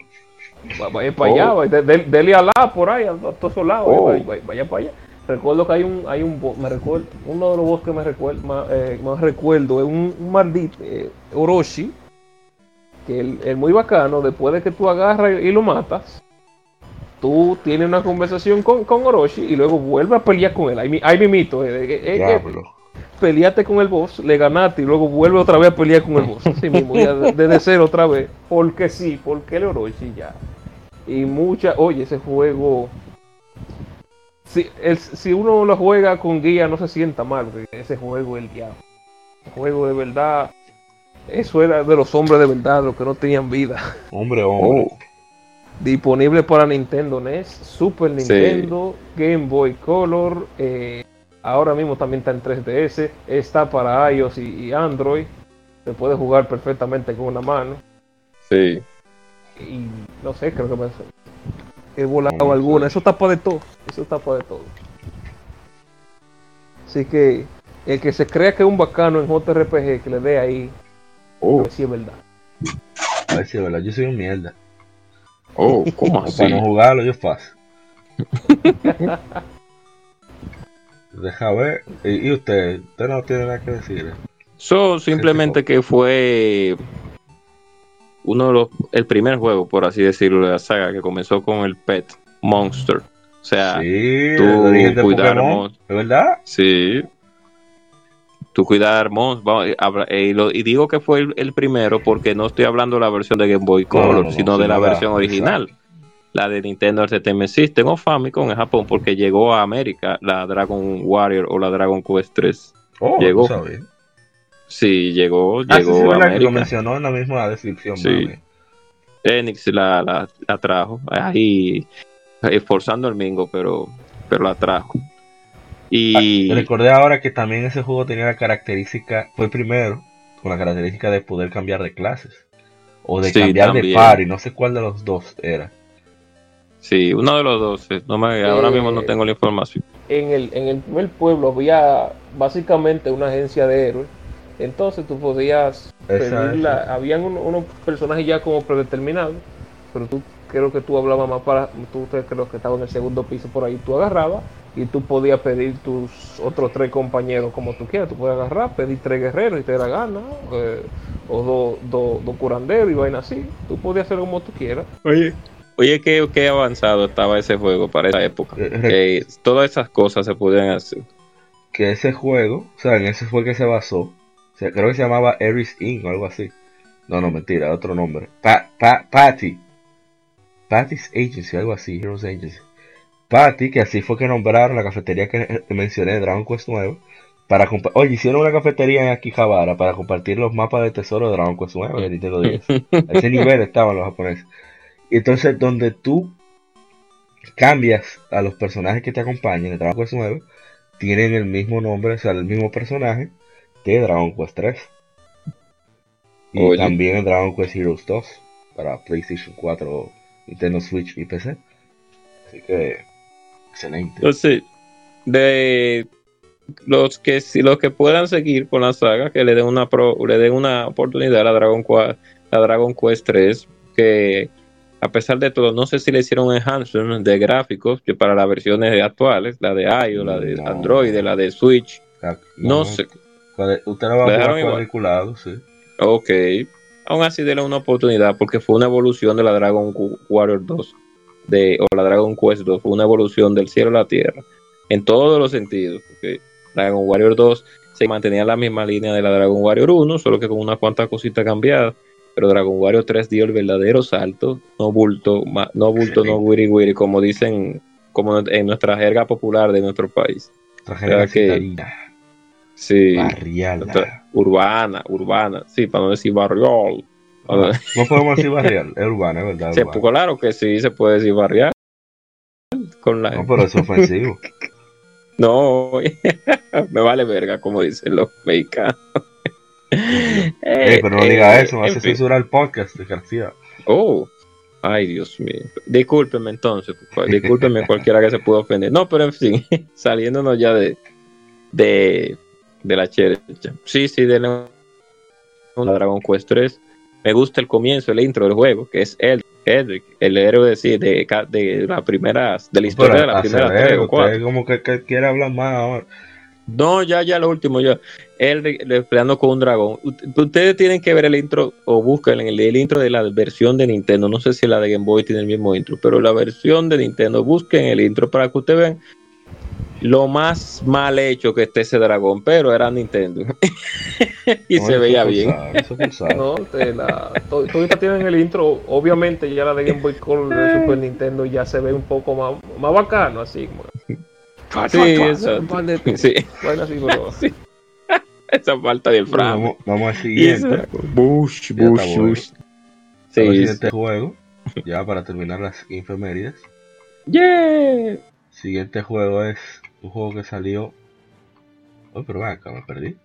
Va- Vaya para Oh. allá, vaya, de- de- dele a la por ahí, a, a todos lados, Oh. vaya, vaya- vaya para allá. Recuerdo que hay un, hay un, me recuerdo, uno de los bosques que me recuerdo, más, eh, más recuerdo es un, un maldito eh, Orochi, que el, el muy bacano, después de que tú agarras y, lo matas, tú tienes una conversación con, con Orochi y luego vuelves a pelear con él. Ahí, mi- ahí mimito, eh, eh, eh, eh, peleaste con el boss, le ganaste y luego vuelve otra vez a pelear con el boss. Así mismo, ya de- desde cero otra vez. Porque sí, porque el Orochi ya. Y mucha, oye, ese juego. Si, el- si uno lo juega con guía, no se sienta mal, porque ese juego es el diablo. El juego de verdad. Eso era de los hombres de verdad, los que no tenían vida. Hombre, hombre. Oh, Disponible para Nintendo NES, Super Sí. Nintendo, Game Boy Color. eh, ahora mismo también está en 3DS. Está para iOS y, y Android. Se puede jugar perfectamente con una mano. sí. Y no sé, creo que me he volado alguna. Eso tapa de todo. Eso tapa de todo. Así que el que se crea que es un bacano en JRPG, que le dé ahí, Oh, a ver si es verdad. A ver si es verdad, yo soy un mierda. oh, ¿cómo así? Para no jugarlo, yo paso. Deja ver. ¿Y, y usted? Usted no tiene nada que decir. ¿eh? So, simplemente que fue uno de los, el primer juego, por así decirlo, de la saga que comenzó con el Pet Monster. O sea, sí, tú cuidar ¿Es verdad? sí. Tú cuidar y, lo- y digo que fue el, el primero porque no estoy hablando de la versión de Game Boy Color, no, no, sino de la versión original. La de Nintendo Entertainment System o Famicom en Japón, porque llegó a América la Dragon Warrior o la Dragon Quest 3. Oh, Llegó. sabes. Sí, llegó, Ah, sí, llegó sí, a verdad que lo América. mencionó en la misma descripción. Sí. mami. Enix la, la, la trajo, ahí esforzando el mingo, pero, pero la trajo. Y Ah, recordé ahora que también ese juego tenía la característica, fue primero, con la característica de poder cambiar de clases. O de Sí, cambiar de también. party, no sé cuál de los dos era. sí, uno de los dos, eh, no me, ahora mismo no tengo la información. En el, en el primer pueblo había básicamente una agencia de héroes. Entonces tú podías Esa- pedir la- habían uno- unos personajes ya como predeterminados, pero tú creo que tú hablabas más para, tú creo que estaba en el segundo piso por ahí, tú agarrabas y tú podías pedir tus otros tres compañeros como tú quieras, tú puedes agarrar, pedir tres guerreros y te da gana, eh, o dos dos- dos curanderos y vaina así, tú podías hacer como tú quieras. Oye, oye, qué, qué avanzado estaba ese juego para esa época. Eh, Que todas esas cosas se podían hacer. Que ese juego, o sea, en ese fue que se basó. O sea, creo que se llamaba Eris Inc. o algo así. No, no, mentira, otro nombre. Pa, pa, Patty. Patty's Agency, algo así, Heroes Agency. Patty, que así fue que nombraron la cafetería que, mencioné de Dragon Quest 9. Para Oye, hicieron una cafetería en Akihabara para compartir los mapas de tesoro de Dragon Quest 9 de Nintendo 10. A ese nivel estaban los japoneses. Y entonces, donde tú cambias a los personajes que te acompañan de Dragon Quest 9, tienen el mismo nombre, o sea, el mismo personaje de Dragon Quest 3. Y Oye. también en Dragon Quest Heroes 2 para PlayStation 4, Nintendo Switch y PC. Así que, excelente. Entonces, de los que si los que puedan seguir con la saga, que le den una pro, le den una oportunidad a la Dragon Quest, la Dragon Quest 3, que a pesar de todo, no sé si le hicieron enhancement de gráficos que para las versiones actuales, la de iOS, la de No. Android, la de Switch, no sé. Usted lo va a cuadriculado, sí. Ok. Aún así, denle una oportunidad porque fue una evolución de la Dragon Warrior 2 de, o la Dragon Quest 2. Fue una evolución del cielo a la tierra en todos los sentidos. Porque Dragon Warrior 2 se mantenía en la misma línea de la Dragon Warrior 1, solo que con unas cuantas cositas cambiadas. Pero Dragon Warrior 3 dio el verdadero salto. No bulto, no bulto, no wiri wiri, como dicen como en nuestra jerga popular de nuestro país. ¿Verdad la que- Sí. Urbana, urbana. Sí, para no decir barriol. Ah, No podemos decir barrial, es urbana, es verdad. Sí, urbana. claro que sí, se puede decir barrial. Con la... No, pero es ofensivo. No, me vale verga, como dicen los mexicanos. Eh, pero no diga eh, eso, me hace fin. censurar el podcast, desgraciado. Oh, ay, Dios mío. Discúlpeme entonces, discúlpeme cualquiera que se pueda ofender. No, pero en fin, saliéndonos ya de, de, de la cherecha. Sí, sí, de la una Dragon Quest 3. Me gusta el comienzo, el intro del juego, que es el Edric, el héroe de, sí, de, de la primera, de la historia Pero de la primera usted como que, que quiere hablar más ahora. No, ya, ya lo último, ya. Re- peleando con un dragón. Ustedes tienen que ver el intro o busquen el, el intro de la versión de Nintendo. No sé si la de Game Boy tiene el mismo intro, pero la versión de Nintendo, busquen el intro para que ustedes vean lo más mal hecho que esté ese dragón, pero era Nintendo. y No, se eso veía bien. eso forzado. No, te la, to- todavía tienen el intro, obviamente ya la de Game Boy Color de Super Nintendo ya se ve un poco más, más bacano, así como. Sí, de- Sí, así, pero- esa falta del frame. Vamos, vamos al siguiente. Bush, Bush, bueno. Bush. Siguiente juego. Ya para terminar las infemérides. yeah. Siguiente juego es un juego que salió. Oh, pero acá, me perdí.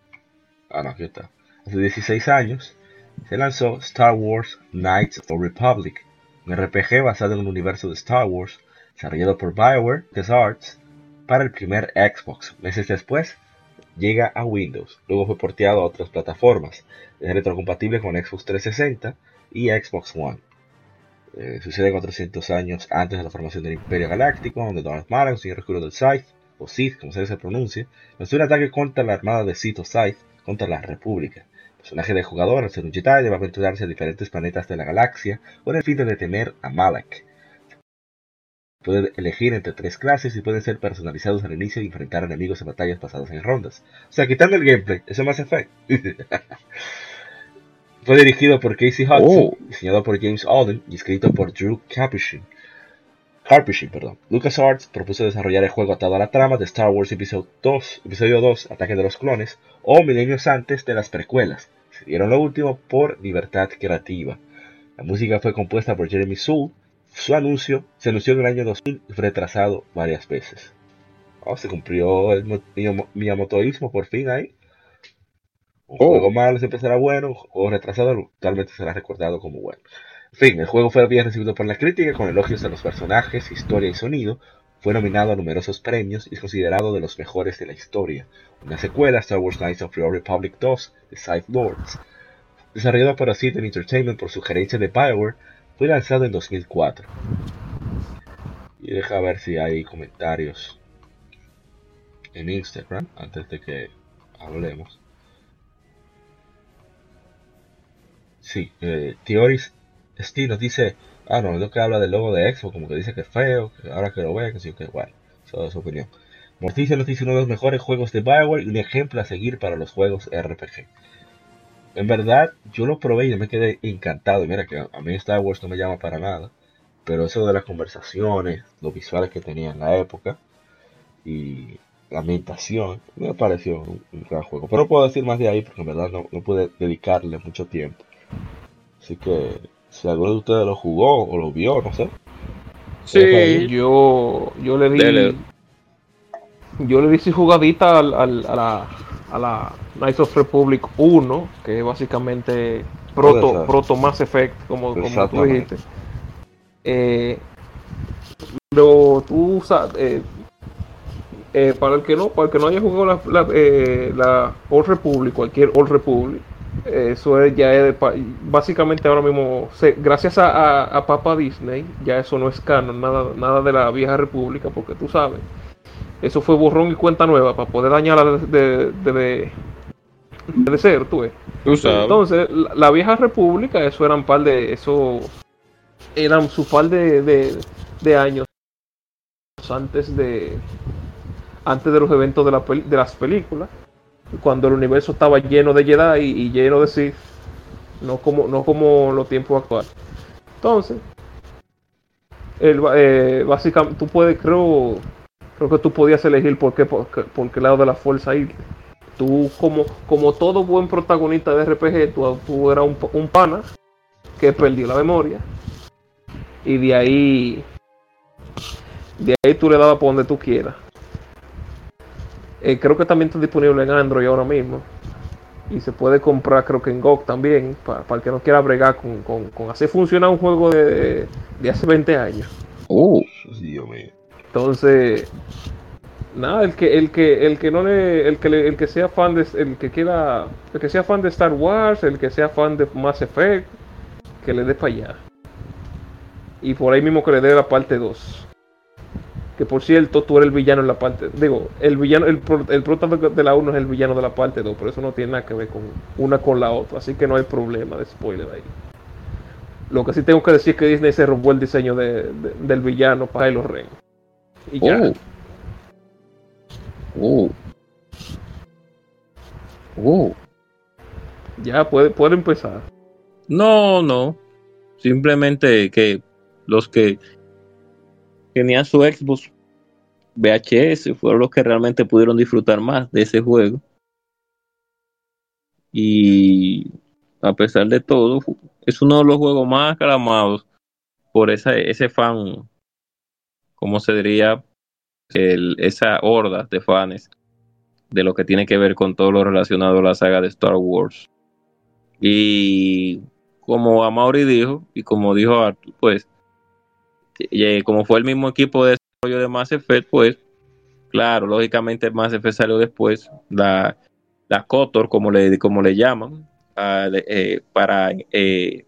Ah, no, aquí está. Hace 16 años se lanzó Star Wars Knights of the Republic, un RPG basado en el universo de Star Wars, desarrollado por BioWare LucasArts para el primer Xbox. Meses después, llega a Windows. Luego fue porteado a otras plataformas. Es retrocompatible con Xbox 360 y Xbox One. Eh, sucede 400 años antes de la formación del Imperio Galáctico, donde Darth Maul, un señor oscuro del Sith, o Sith, como se pronuncia, lanzó un ataque contra la armada de Sith o Sith contra la República. El personaje del jugador, al ser un Jedi, debe aventurarse a diferentes planetas de la galaxia con el fin de detener a Malak. Puede elegir entre tres clases y pueden ser personalizados al inicio y enfrentar enemigos en batallas pasadas en rondas. O sea, quitando el gameplay, eso más efecto. Fue dirigido por Casey Hudson, Oh. diseñado por James Alden y escrito por Drew Capuchin. Carpushin, perdón. LucasArts propuso desarrollar el juego atado a la trama de Star Wars Episodio 2, Episodio 2 Ataque de los Clones, o milenios antes de las precuelas. Se dieron lo último por libertad creativa. La música fue compuesta por Jeremy Soule. Su anuncio se anunció en el año 2000 y fue retrasado varias veces. Oh, se cumplió el mo- miyamo- miyamotoísmo por fin ahí. Un Oh. juego malo siempre será bueno, un juego retrasado actualmente será recordado como bueno. Fin, el juego fue bien recibido por la crítica con elogios a los personajes, historia y sonido. Fue nominado a numerosos premios y es considerado de los mejores de la historia. Una secuela, Star Wars Knights of the Old Republic 2, The Sith Lords, desarrollado por Ascendant Entertainment por sugerencia de Bioware, fue lanzado en 2004. Y deja ver si hay comentarios en Instagram antes de que hablemos. Sí, eh, Theoris Steve nos dice, ah no, lo que habla del logo de Xbox, como que dice que es feo, que ahora que lo ve, que sí, que bueno, eso es su opinión. Morticia nos dice uno de los mejores juegos de Bioware y un ejemplo a seguir para los juegos RPG. En verdad, yo lo probé y me quedé encantado. Mira que a mí Star Wars no me llama para nada. Pero eso de las conversaciones, los visuales que tenía en la época y la ambientación, me pareció un, gran juego. Pero no puedo decir más de ahí porque en verdad no pude dedicarle mucho tiempo. Así que si alguno de ustedes lo jugó o lo vio, no sé. Sí, Yo, yo le di. Dele. Yo le di su jugadita al, al- a, la, a la Knights of Republic 1, que es básicamente proto, proto Mass Effect, como, como tú dijiste. Eh, pero tú eh, eh, para el que no, para el que no haya jugado la, la, eh, la Old Republic, cualquier Old Republic, eso es, ya es básicamente ahora mismo, se- gracias a, a, a Papa Disney, ya eso no es canon, nada, nada de la vieja república, porque tú sabes, eso fue borrón y cuenta nueva para poder dañarla de, de, de, cero, tú ves. tú sabes. Entonces, la, la vieja república, eso eran par de, eso eran su par de, de, de años antes de antes de los eventos de, la de las películas, cuando el universo estaba lleno de Jedi y, lleno de Sith, no como, no como los tiempos actuales. Entonces, el, eh, básicamente, tú puedes, creo, creo que tú podías elegir por qué, por, por qué lado de la fuerza ir. Tú, como, como todo buen protagonista de RPG, tú, tú eras un, un pana que perdió la memoria. Y de ahí, de ahí tú le dabas por donde tú quieras. Eh, creo que también está disponible en Android ahora mismo. Y se puede comprar, creo que en GOG también, para, el que no quiera bregar con, con- con hacer funcionar un juego de, de hace 20 años. Uh, Dios mío. Entonces, nada, el que, el que, el que no le, el que le- el que sea fan de, el que quiera, el que sea fan de Star Wars, el que sea fan de Mass Effect, que le dé para allá. Y por ahí mismo que le dé la parte 2. Que por cierto, tú eres el villano en la parte. Digo, el villano, el, el prota de la 1 es el villano de la parte 2, pero eso no tiene nada que ver con una con la otra. Así que no hay problema de spoiler ahí. Lo que sí tengo que decir es que Disney se robó el diseño de- de- del villano para Kylo Ren. Y ya. uh. Uh. Uh. Ya puede, puede empezar. No, no. Simplemente que los que tenían su Xbox VHS fueron los que realmente pudieron disfrutar más de ese juego. Y a pesar de todo, es uno de los juegos más aclamados por ese fan, como se diría, esa horda de fans de lo que tiene que ver con todo lo relacionado a la saga de Star Wars. Y como Amaury dijo, y como dijo Arthur, pues, como fue el mismo equipo de desarrollo de Mass Effect, pues, claro, lógicamente Mass Effect salió después, la, la Kotor, como le, como le llaman, de- eh, para eh,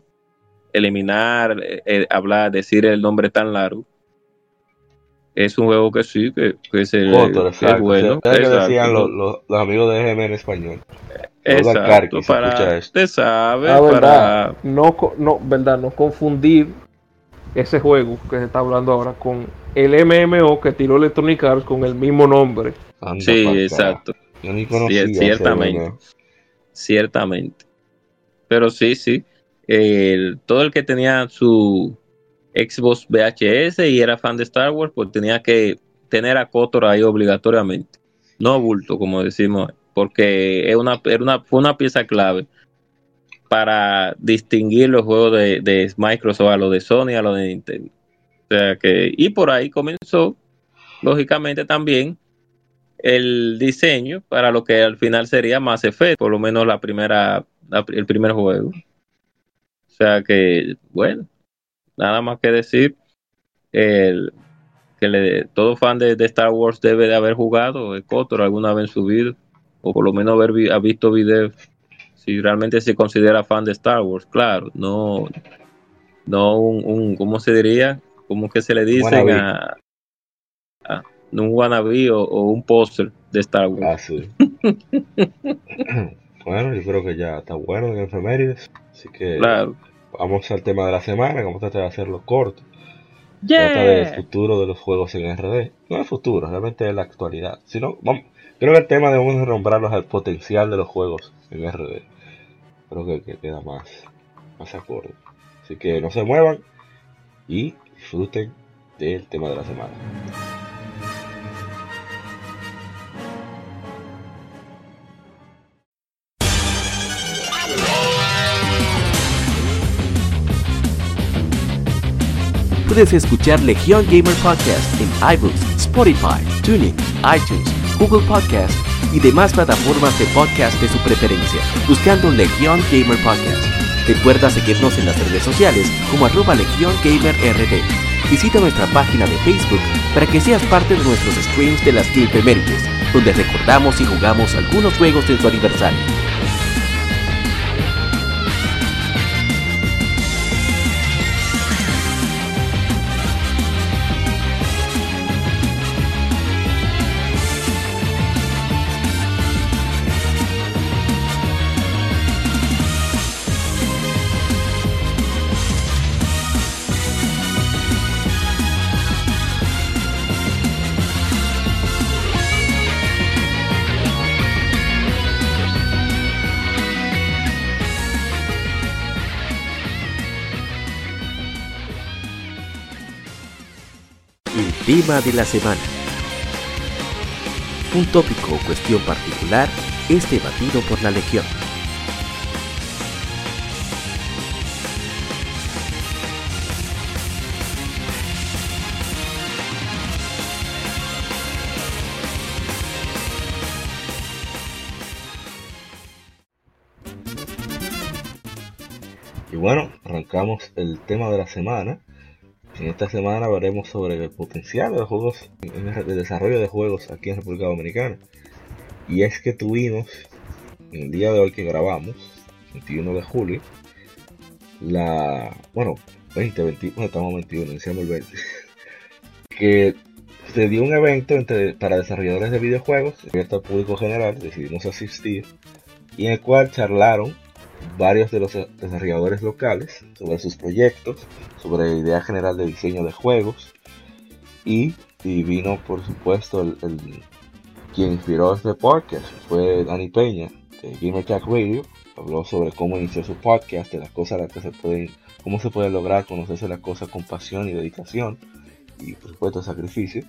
eliminar, eh, hablar, decir el nombre tan largo. Es un juego que sí, que, que se, que exacto. es bueno. O sea, es que decían los, los- los amigos de GM en español. Exacto, Carqui, para, usted sabe, Ah, para. No, no, verdad, no confundir ese juego que se está hablando ahora con el MMO que tiró Electronic Arts con el mismo nombre. Anda sí, exacto. Yo ni conocía ese ciertamente. Ciertamente. Pero sí, sí. El- todo el que tenía su Xbox VHS y era fan de Star Wars, pues tenía que tener a Kotor ahí obligatoriamente. No bulto, como decimos, porque es una, era una, fue una pieza clave para distinguir los juegos de, Microsoft a los de Sony a los de Nintendo. O sea que, y por ahí comenzó, lógicamente también, el diseño para lo que al final sería Mass Effect, por lo menos la primera, el primer juego. O sea que, bueno, nada más que decir, el, que le, todo fan de, Star Wars debe de haber jugado el Kotor alguna vez en su vida, o por lo menos haber vi- ha visto videos, si realmente se considera fan de Star Wars, claro, no, no un, un ¿cómo se diría? ¿Cómo que se le dicen a, a un wannabe o, o un póster de Star Wars? Ah, sí. bueno, yo creo que ya está bueno en efemérides. Así que Claro. vamos al tema de la semana, que vamos a tratar de hacerlo corto. Trata del futuro de los juegos en RD. No es futuro, realmente es la actualidad. Sino, vamos, creo que el tema debemos de nombrarlos al potencial de los juegos en RD. Creo que, que queda más, más acorde. Así que no se muevan y disfruten del tema de la semana. Puedes escuchar Legión Gamer Podcast en iBooks, Spotify, TuneIn, iTunes, Google Podcast y demás plataformas de podcast de su preferencia, buscando Legión Gamer Podcast. Recuerda seguirnos en las redes sociales como arroba Legión Gamer RD. Visita nuestra página de Facebook para que seas parte de nuestros streams de las Gamefemérides, donde recordamos y jugamos algunos juegos en su aniversario. Tema de la semana. Un tópico o cuestión particular es debatido por la Legión. Y bueno, arrancamos el tema de la semana. En esta semana veremos sobre el potencial de los juegos, el de desarrollo de juegos aquí en República Dominicana. Y es que tuvimos, en el día de hoy que grabamos, 21 de julio, la, bueno, 20, 21, bueno, estamos 21, iniciamos el 20, que se dio un evento entre, para desarrolladores de videojuegos, abierto al público general, decidimos asistir, y en el cual charlaron varios de los desarrolladores locales sobre sus proyectos, sobre la idea general de diseño de juegos y, vino por supuesto el, quien inspiró este podcast fue Dani Peña de Gamer Radio. Habló sobre cómo inició su podcast de las cosas a las que se cómo se puede lograr conocerse las cosas con pasión y dedicación y por supuesto sacrificio.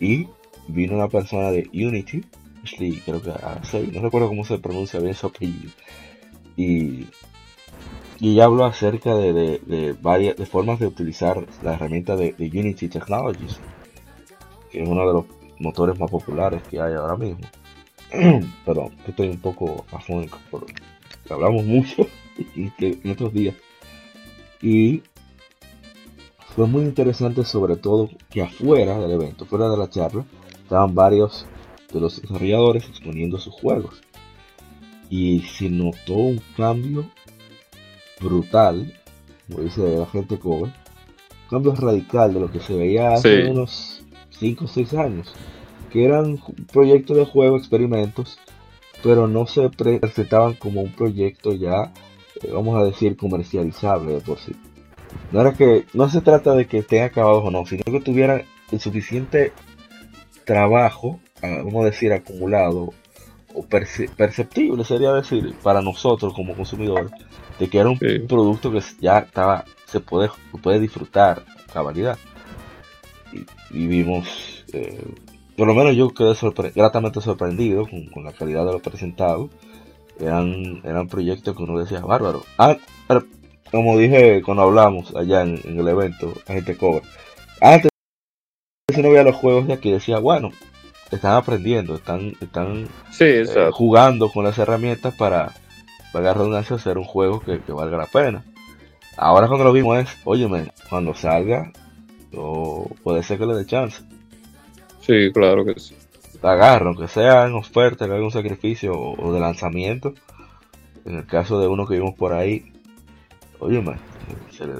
Y vino una persona de Unity creo que no recuerdo cómo se pronuncia bien su apellido y, y habló acerca de, varias de formas de utilizar la herramienta de, Unity Technologies, que es uno de los motores más populares que hay ahora mismo. Perdón, estoy un poco afónico por que hablamos mucho en estos días. Y fue muy interesante sobre todo que afuera del evento, fuera de la charla, estaban varios de los desarrolladores exponiendo sus juegos. Y se notó un cambio brutal, como dice la gente cover, un cambio radical de lo que se veía hace Sí. unos 5 o 6 años, que eran proyectos de juego, experimentos, pero no se pre- presentaban como un proyecto ya, eh, vamos a decir, comercializable de por sí. No era que, no se trata de que estén acabados o no, sino que tuvieran el suficiente trabajo, ah, vamos a decir, acumulado o perce- perceptible, sería decir, para nosotros como consumidores, de que era un Sí. producto que ya estaba, se puede, se puede disfrutar a cabalidad. Y, y vimos, eh, por lo menos yo quedé sorpre- gratamente sorprendido con, con la calidad de lo presentado. Eran, eran proyectos que uno decía, bárbaro. Ah, pero, como dije cuando hablamos allá en, en el evento, la gente cobra. Antes uno veía los juegos de aquí decía, bueno, están aprendiendo, están, están Sí, eh, jugando con las herramientas para, la redundancia, hacer un juego que, que valga la pena. Ahora cuando lo vimos es, óyeme, cuando salga, o puede ser que le dé chance. Sí, claro que sí. Agarro, aunque sea en oferta, que haga un sacrificio o, o de lanzamiento. En el caso de uno que vimos por ahí, óyeme, se le,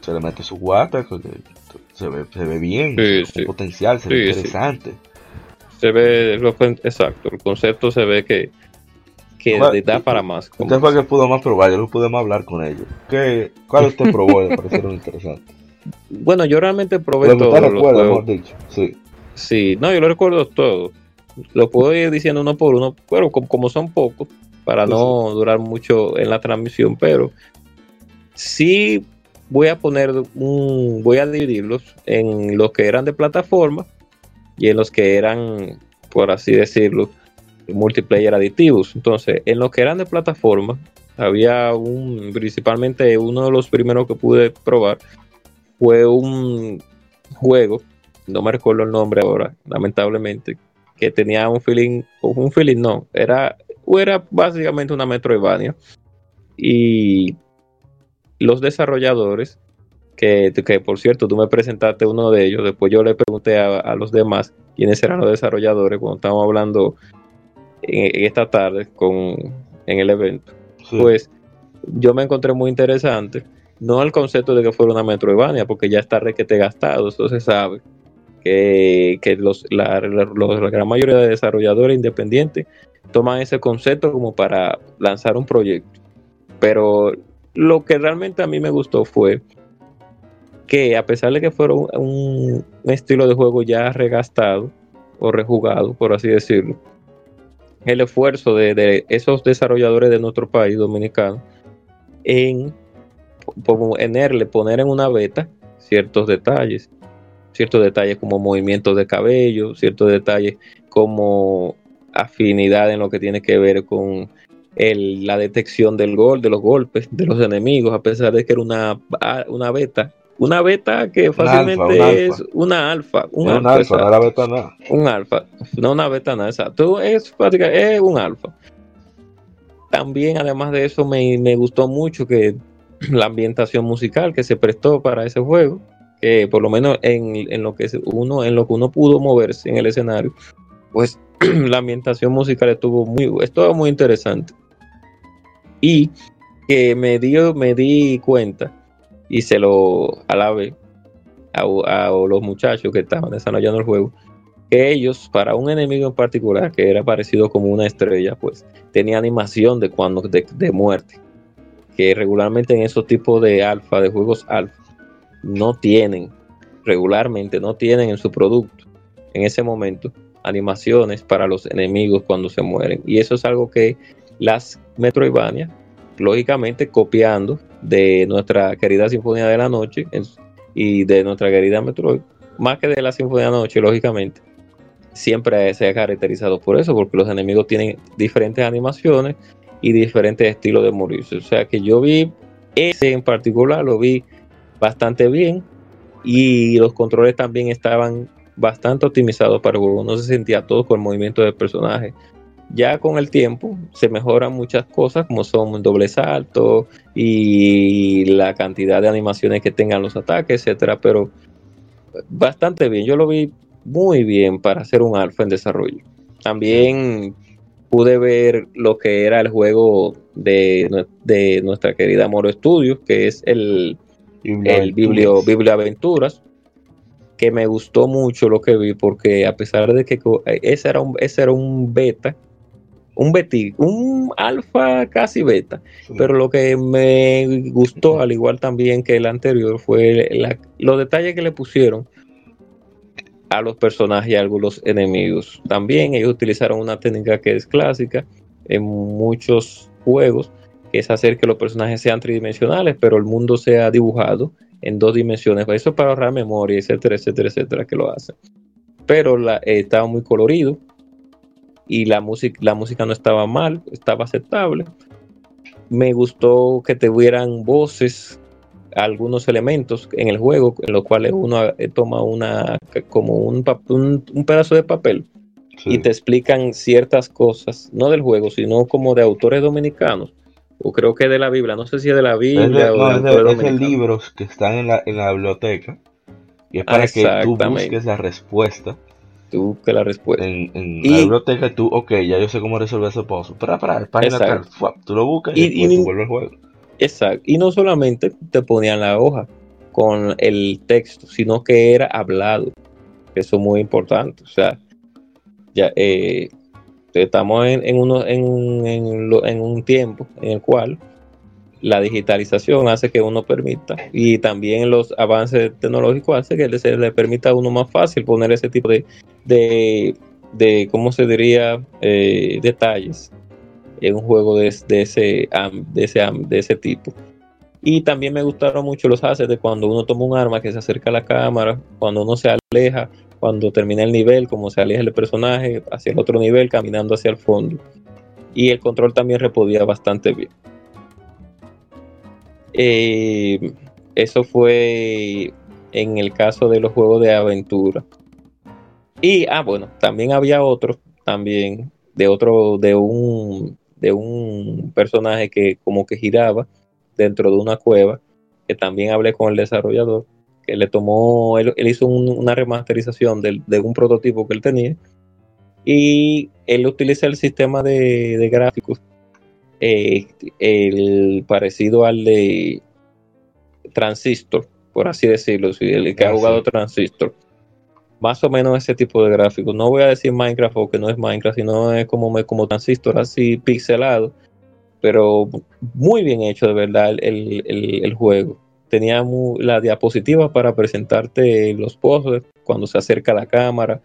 se le mete su guata, se ve, se ve bien, Sí, potencial, se ve sí. interesante. Se ve, lo exacto, el concepto se ve que, que ¿Cuál- da para más. Usted fue que pudo más probar, yo no pude más hablar con ellos. ¿Qué, ¿Cuál usted probó y le parecieron interesantes? Bueno, yo realmente probé todos los juegos. dicho. Sí. Sí, no, yo lo recuerdo todo. Lo puedo ir diciendo uno por uno, pero como, como son pocos, para Sí, no durar mucho en la transmisión, pero sí voy a poner un, voy a dividirlos en los que eran de plataforma y en los que eran, por así decirlo, multiplayer aditivos. Entonces, en los que eran de plataforma, había un, principalmente uno de los primeros que pude probar fue un juego no me recuerdo el nombre ahora, lamentablemente, que tenía un feeling, o un feeling no, era, era básicamente una Metroidvania. Y los desarrolladores, que, que por cierto tú me presentaste uno de ellos, después yo le pregunté a, a los demás quiénes eran los desarrolladores cuando estábamos hablando en, en esta tarde con, en el evento sí. pues yo me encontré muy interesante. No el concepto de que fuera una Metroidvania, porque ya está requete gastado, eso se sabe. Que, que los, la, la- los- la gran mayoría de desarrolladores independientes toman ese concepto como para lanzar un proyecto. Pero lo que realmente a mí me gustó fue que a pesar de que fuera un, estilo de juego ya regastado o rejugado, por así decirlo, el esfuerzo de, esos desarrolladores de nuestro país dominicano en ponerle, poner en una beta ciertos detalles, ciertos detalles como movimientos de cabello, ciertos detalles como afinidad en lo que tiene que ver con la detección del gol, de los golpes de los enemigos, a pesar de que era una, una beta. Una beta que fácilmente un alfa. es una alfa. Un alfa, alfa, no era beta nada. Un alfa, no una beta, nada, exacto. Es, prácticamente- es un alfa. También, además de eso, me, me gustó mucho que la ambientación musical que se prestó para ese juego, que por lo menos en, en lo que uno, en lo que uno pudo moverse en el escenario, pues la ambientación musical estuvo muy, estuvo muy interesante. Y que me dio, me di cuenta y se lo alabé a, a los muchachos que estaban desarrollando el juego, que ellos, para un enemigo en particular, que era parecido como una estrella, pues tenía animación de cuando de, de muerte. Que regularmente en esos tipos de alfa, de juegos alfa, no tienen, regularmente no tienen en su producto, en ese momento, animaciones para los enemigos cuando se mueren. Y eso es algo que las Metroidvania, lógicamente copiando de nuestra querida Sinfonía de la Noche y de nuestra querida Metroid, más que de la Sinfonía de la Noche, lógicamente, siempre se ha caracterizado por eso, porque los enemigos tienen diferentes animaciones y diferentes estilos de morirse. O sea que yo vi ese en particular, lo vi bastante bien y los controles también estaban bastante optimizados para el juego. No se sentía todo con el movimiento del personaje. Ya con el tiempo se mejoran muchas cosas como son doble salto y la cantidad de animaciones que tengan los ataques, etcétera, pero bastante bien. Yo lo vi muy bien para hacer un alfa en desarrollo. También pude ver lo que era el juego de, de nuestra querida Moro Studios, que es el, el Biblio, Biblio Aventuras, que me gustó mucho lo que vi, porque a pesar de que ese era un, ese era un beta, un beti, un alfa casi beta, pero lo que me gustó, al igual también que el anterior, fue los detalles que le pusieron a los personajes y a algunos enemigos. También ellos utilizaron una técnica que es clásica en muchos juegos, que es hacer que los personajes sean tridimensionales, pero el mundo sea dibujado en dos dimensiones. Eso para ahorrar memoria, etcétera, etcétera, etcétera, que lo hacen. Pero la, eh, estaba muy colorido y la música, la música no estaba mal, estaba aceptable. Me gustó que tuvieran voces algunos elementos en el juego en los cuales uno eh, toma una como un, un, pedazo de papel y te explican ciertas cosas, no del juego, sino como de autores dominicanos, o creo que de la Biblia, no sé si es de la Biblia o de, no, es de, libros que están en la, en la biblioteca y es para que tú busques la respuesta. Tú que la respuesta. En, la biblioteca tú, ok, ya yo sé cómo resolver ese pozo. Pero para, página tal, tú lo buscas y, y, vuelve al juego. Exacto. Y no solamente te ponían la hoja con el texto, sino que era hablado. Eso es muy importante. O sea, ya eh, estamos en, uno, en, en, un tiempo en el cual la digitalización hace que uno permita y también los avances tecnológicos hace que se le permita a uno más fácil poner ese tipo de, de, de ¿cómo se diría? Eh, detalles en un juego de, ese, de, ese, de ese tipo. Y también me gustaron mucho los haces de cuando uno toma un arma que se acerca a la cámara, cuando uno se aleja, cuando termina el nivel, como se aleja el personaje hacia el otro nivel, caminando hacia el fondo. Y el control también repodía bastante bien. Eh, eso fue en el caso de los juegos de aventura. Y, ah, bueno, también había otro, también, de otro, de un de un personaje que como que giraba dentro de una cueva, que también hablé con el desarrollador, que le tomó, él, hizo una remasterización de, un prototipo que él tenía, y él utiliza el sistema de, gráficos, eh, el parecido al de Transistor, por así decirlo, si el que ha ah, jugado Transistor más o menos ese tipo de gráficos. No voy a decir Minecraft porque no es Minecraft, sino es como, como transistor así pixelado, pero muy bien hecho de verdad el, juego. Tenía la diapositiva para presentarte los pozos cuando se acerca la cámara,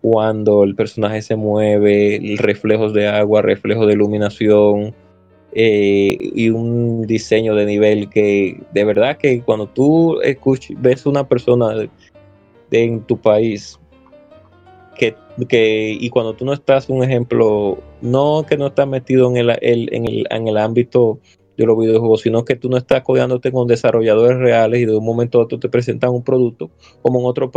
cuando el personaje se mueve, reflejos de agua, reflejos de iluminación. Eh, y un diseño de nivel que de verdad que cuando tú escuchas, ves una persona en tu país que, que, y cuando tú no estás, un ejemplo, no que no estás metido en el, en el, en el ámbito de los videojuegos, sino que tú no estás codeándote con desarrolladores reales y de un momento a otro te presentan un producto, como en otros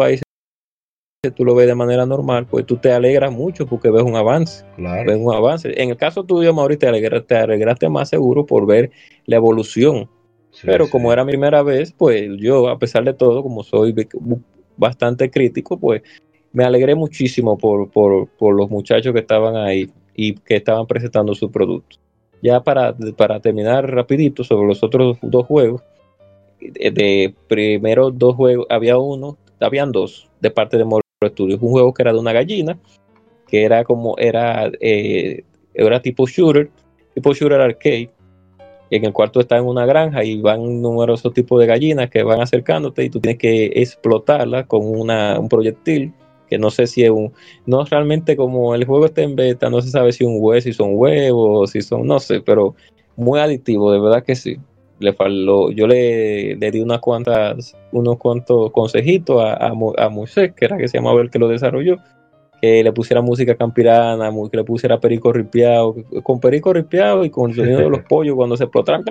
tú lo ves de manera normal, pues tú te alegras mucho porque ves un avance. Ves un avance. En el caso tuyo, Mauricio, te alegraste, te alegraste más seguro por ver la evolución. Pero como era mi primera vez, pues yo, a pesar de todo, como soy bastante crítico, pues me alegré muchísimo por, los muchachos que estaban ahí y que estaban presentando su producto. Ya para, para terminar rapidito sobre los otros dos juegos, de, primero dos juegos, había uno, habían dos de parte de Studios, un juego que era de una gallina, que era como, era, eh, era tipo shooter, tipo shooter arcade, en el cuarto está en una granja y van numerosos tipos de gallinas que van acercándote y tú tienes que explotarla con una, un proyectil que no sé si es un, no realmente como el juego está en beta, no se sabe si un huevo, si son huevos, si son, no sé, pero muy adictivo, de verdad que sí. Le faló, yo le, le di unas cuantas, unos cuantos consejitos a, a, a Moisés, que era que se llamaba el que lo desarrolló, que le pusiera música campirana, que le pusiera perico ripiado, con perico ripiado y con el sonido de los pollos cuando se explotaran.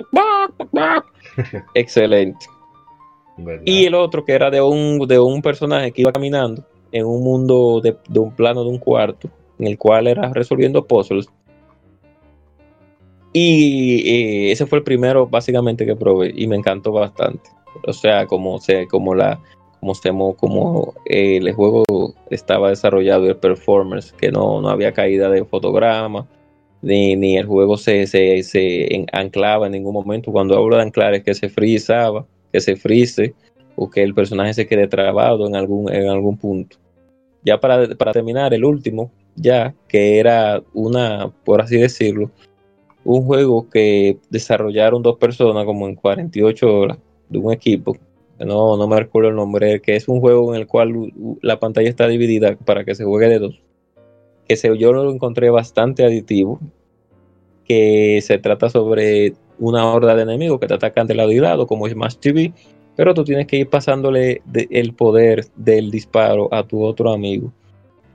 Excelente. Y el otro que era de un, de un personaje que iba caminando en un mundo de, un plano de un cuarto, en el cual era resolviendo puzzles. Y ese fue el primero básicamente que probé y me encantó bastante. O sea, como, se, como, la, como, se, como eh, el juego estaba desarrollado, el performance, que no, no había caída de fotograma, ni, ni el juego se, se, se anclaba en ningún momento. Cuando hablo de anclar es que se frizaba, que se frise o que el personaje se quede trabado en algún, en algún punto. Ya para, para terminar, el último, ya que era una, por así decirlo, un juego que desarrollaron dos personas como en 48 horas de un equipo. No, no me recuerdo el nombre, que es un juego en el cual la pantalla está dividida para que se juegue de dos. Que se, yo lo encontré bastante aditivo. Que se trata sobre una horda de enemigos que te atacan de lado y lado, como Smash TV, pero tú tienes que ir pasándole el poder del disparo a tu otro amigo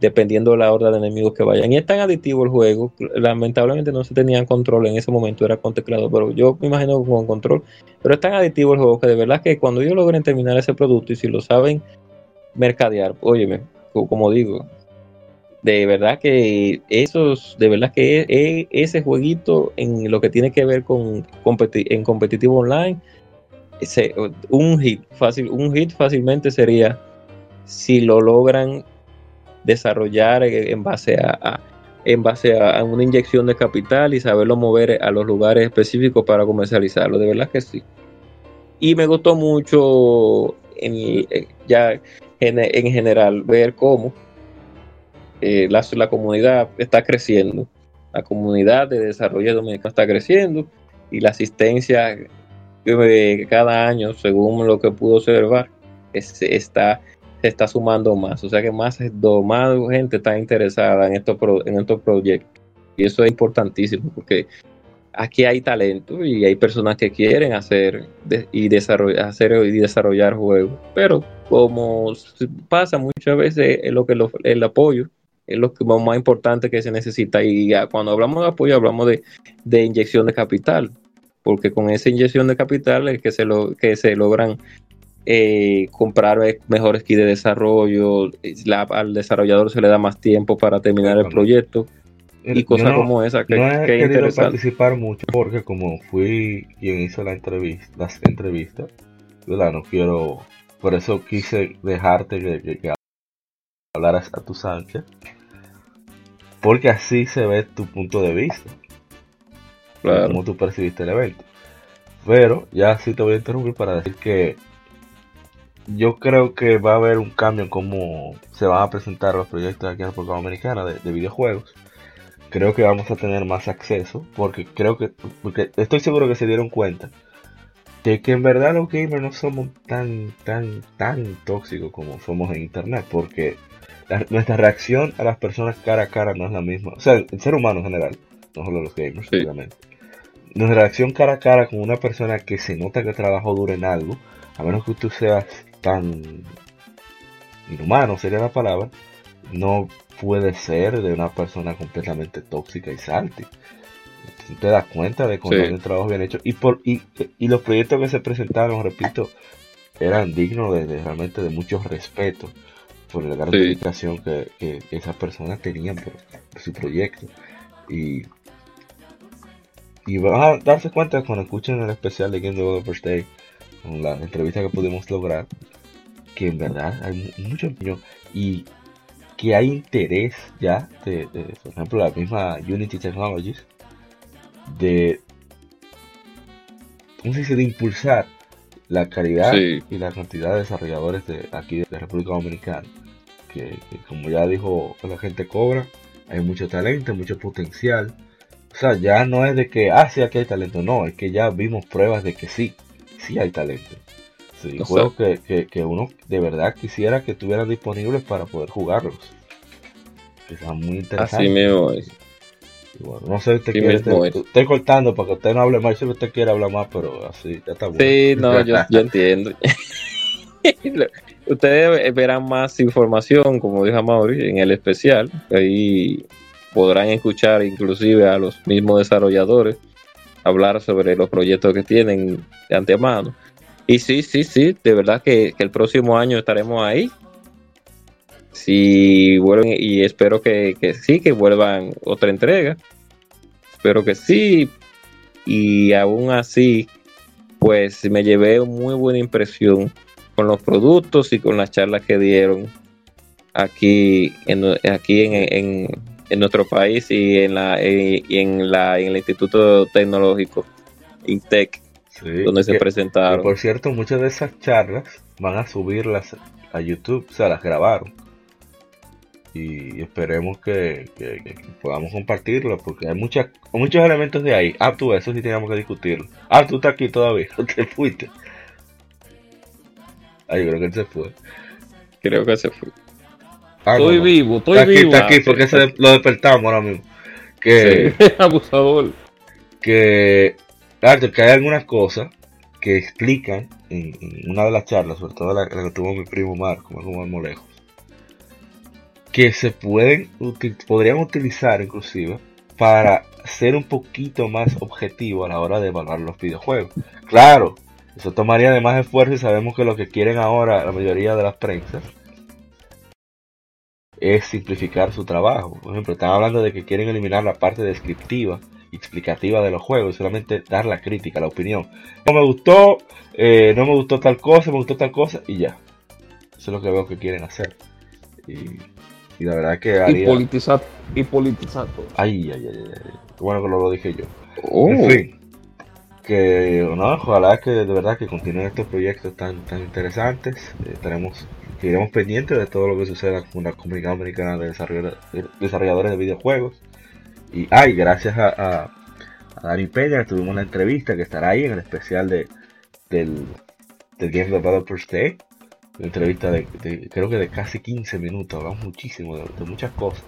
dependiendo de la horda de enemigos que vayan. Y es tan adictivo el juego, lamentablemente no se tenían control en ese momento, era con teclado, pero yo me imagino con control. Pero es tan adictivo el juego que de verdad que cuando ellos logren terminar ese producto y si lo saben mercadear, óyeme, como digo, de verdad que esos, de verdad que ese jueguito en lo que tiene que ver con en competitivo online, un hit fácil, un hit fácilmente sería si lo logran desarrollar en base a, en base a una inyección de capital y saberlo mover a los lugares específicos para comercializarlo. De verdad que sí. Y me gustó mucho en, eh, ya en, general ver cómo eh, la, la, comunidad está creciendo. La comunidad de desarrollo dominicano está creciendo y la asistencia cada año, según lo que pudo observar, está se está sumando más. O sea que más, más gente está interesada en estos, en proyectos. Y eso es importantísimo porque aquí hay talento y hay personas que quieren hacer y desarrollar, hacer y desarrollar juegos. Pero como pasa muchas veces, es lo que el apoyo es lo que más importante que se necesita. Y cuando hablamos de apoyo, hablamos de, de inyección de capital porque con esa inyección de capital es que se, lo, que se logran eh, comprar mejores kits de desarrollo, al desarrollador se le da más tiempo para terminar el proyecto y cosas como esa que, no he querido participar mucho porque como fui quien hizo la entrevista, las entrevistas, no quiero, por eso quise dejarte que, hablaras a tu Sánchez, porque así se ve tu punto de vista, claro. cómo tú percibiste el evento. Pero ya sí te voy a interrumpir para decir que yo creo que va a haber un cambio en cómo se van a presentar los proyectos aquí en la República Dominicana de, videojuegos. Creo que vamos a tener más acceso, porque creo que, porque estoy seguro que se dieron cuenta de que en verdad los gamers no somos tan, tan, tan tóxicos como somos en internet, porque nuestra reacción a las personas cara a cara no es la misma. O sea, el ser humano en general, no solo los gamers, obviamente. Nuestra reacción cara a cara con una persona que se nota que trabajó duro en algo, a menos que tú seas tan inhumano sería la palabra, no puede ser de una persona completamente tóxica y salty. te das cuenta de cuando hay un trabajo bien hecho. Y, por, y, los proyectos que se presentaron, repito, eran dignos de, realmente de mucho respeto por la gran dedicación que, esas personas tenían por, su proyecto. Y, y van a darse cuenta cuando escuchen el especial de Game Developers Day, con la entrevista que pudimos lograr, que en verdad hay mucho empeño y que hay interés ya de, por ejemplo, la misma Unity Technologies de, ¿cómo se dice? de impulsar la calidad y la cantidad de desarrolladores de aquí de la República Dominicana. Que, como ya dijo la gente cobra, hay mucho talento, mucho potencial. O sea, ya no es de que, ah, sí, aquí hay talento, no, es que ya vimos pruebas de que sí, sí hay talento. Sí, juegos que, que, uno de verdad quisiera que estuvieran disponibles para poder jugarlos. Que sean muy interesantes. Así mismo es. bueno, no sé, usted quiere, estoy cortando para que usted no hable más. Que usted quiere hablar más, pero así ya está bueno. Sí, no, yo, yo entiendo. Ustedes verán más información, como dijo Mauri, en el especial. Ahí podrán escuchar inclusive a los mismos desarrolladores hablar sobre los proyectos que tienen de antemano. Y sí, sí, sí, de verdad que, el próximo año estaremos ahí. Si vuelven, y espero que, sí, que vuelvan otra entrega. Espero que sí. Y aún así, pues me llevé muy buena impresión con los productos y con las charlas que dieron aquí en, aquí en, en, nuestro país y en la, y en la en el Instituto Tecnológico INTEC donde se presentaron. por cierto, muchas de esas charlas van a subirlas a YouTube, o sea, las grabaron. Y esperemos que, podamos compartirlo, porque hay muchas, muchos elementos de ahí. Ah, tú, eso sí tenemos que discutirlo. Ah, tú estás aquí todavía, te fuiste. Ah, yo creo que él se fue. Creo que se fue. Ah, estoy vivo, estoy está. Aquí, está aquí, porque se, lo despertamos ahora mismo. Que, abusador. Que, claro, que hay algunas cosas que explican en, una de las charlas, sobre todo la, que tuvo mi primo Marco, Marco lejos que se pueden podrían utilizar inclusive para ser un poquito más objetivo a la hora de evaluar los videojuegos. Claro, eso tomaría de más esfuerzo y sabemos que lo que quieren ahora la mayoría de las prensas es simplificar su trabajo. Por ejemplo, están hablando de que quieren eliminar la parte descriptiva y explicativa de los juegos y solamente dar la crítica, la opinión. No me gustó, eh, no me gustó tal cosa, me gustó tal cosa y ya. Eso es lo que veo que quieren hacer. Y y la verdad que haría... Y politizar, y politizar todo. Ay, ay, ay, ay. Qué bueno que lo, lo dije yo. Oh. En fin. Que, no, ojalá que de verdad que continúen estos proyectos tan, tan interesantes. Eh, tenemos, seguiremos pendientes de todo lo que suceda con la comunidad americana de desarrolladores, de videojuegos. Y, ay, gracias a, a, a Dani Peña tuvimos una entrevista que estará ahí en el especial de, del, del Game Developers Day una entrevista de, creo que de casi 15 minutos, hablamos muchísimo de, muchas cosas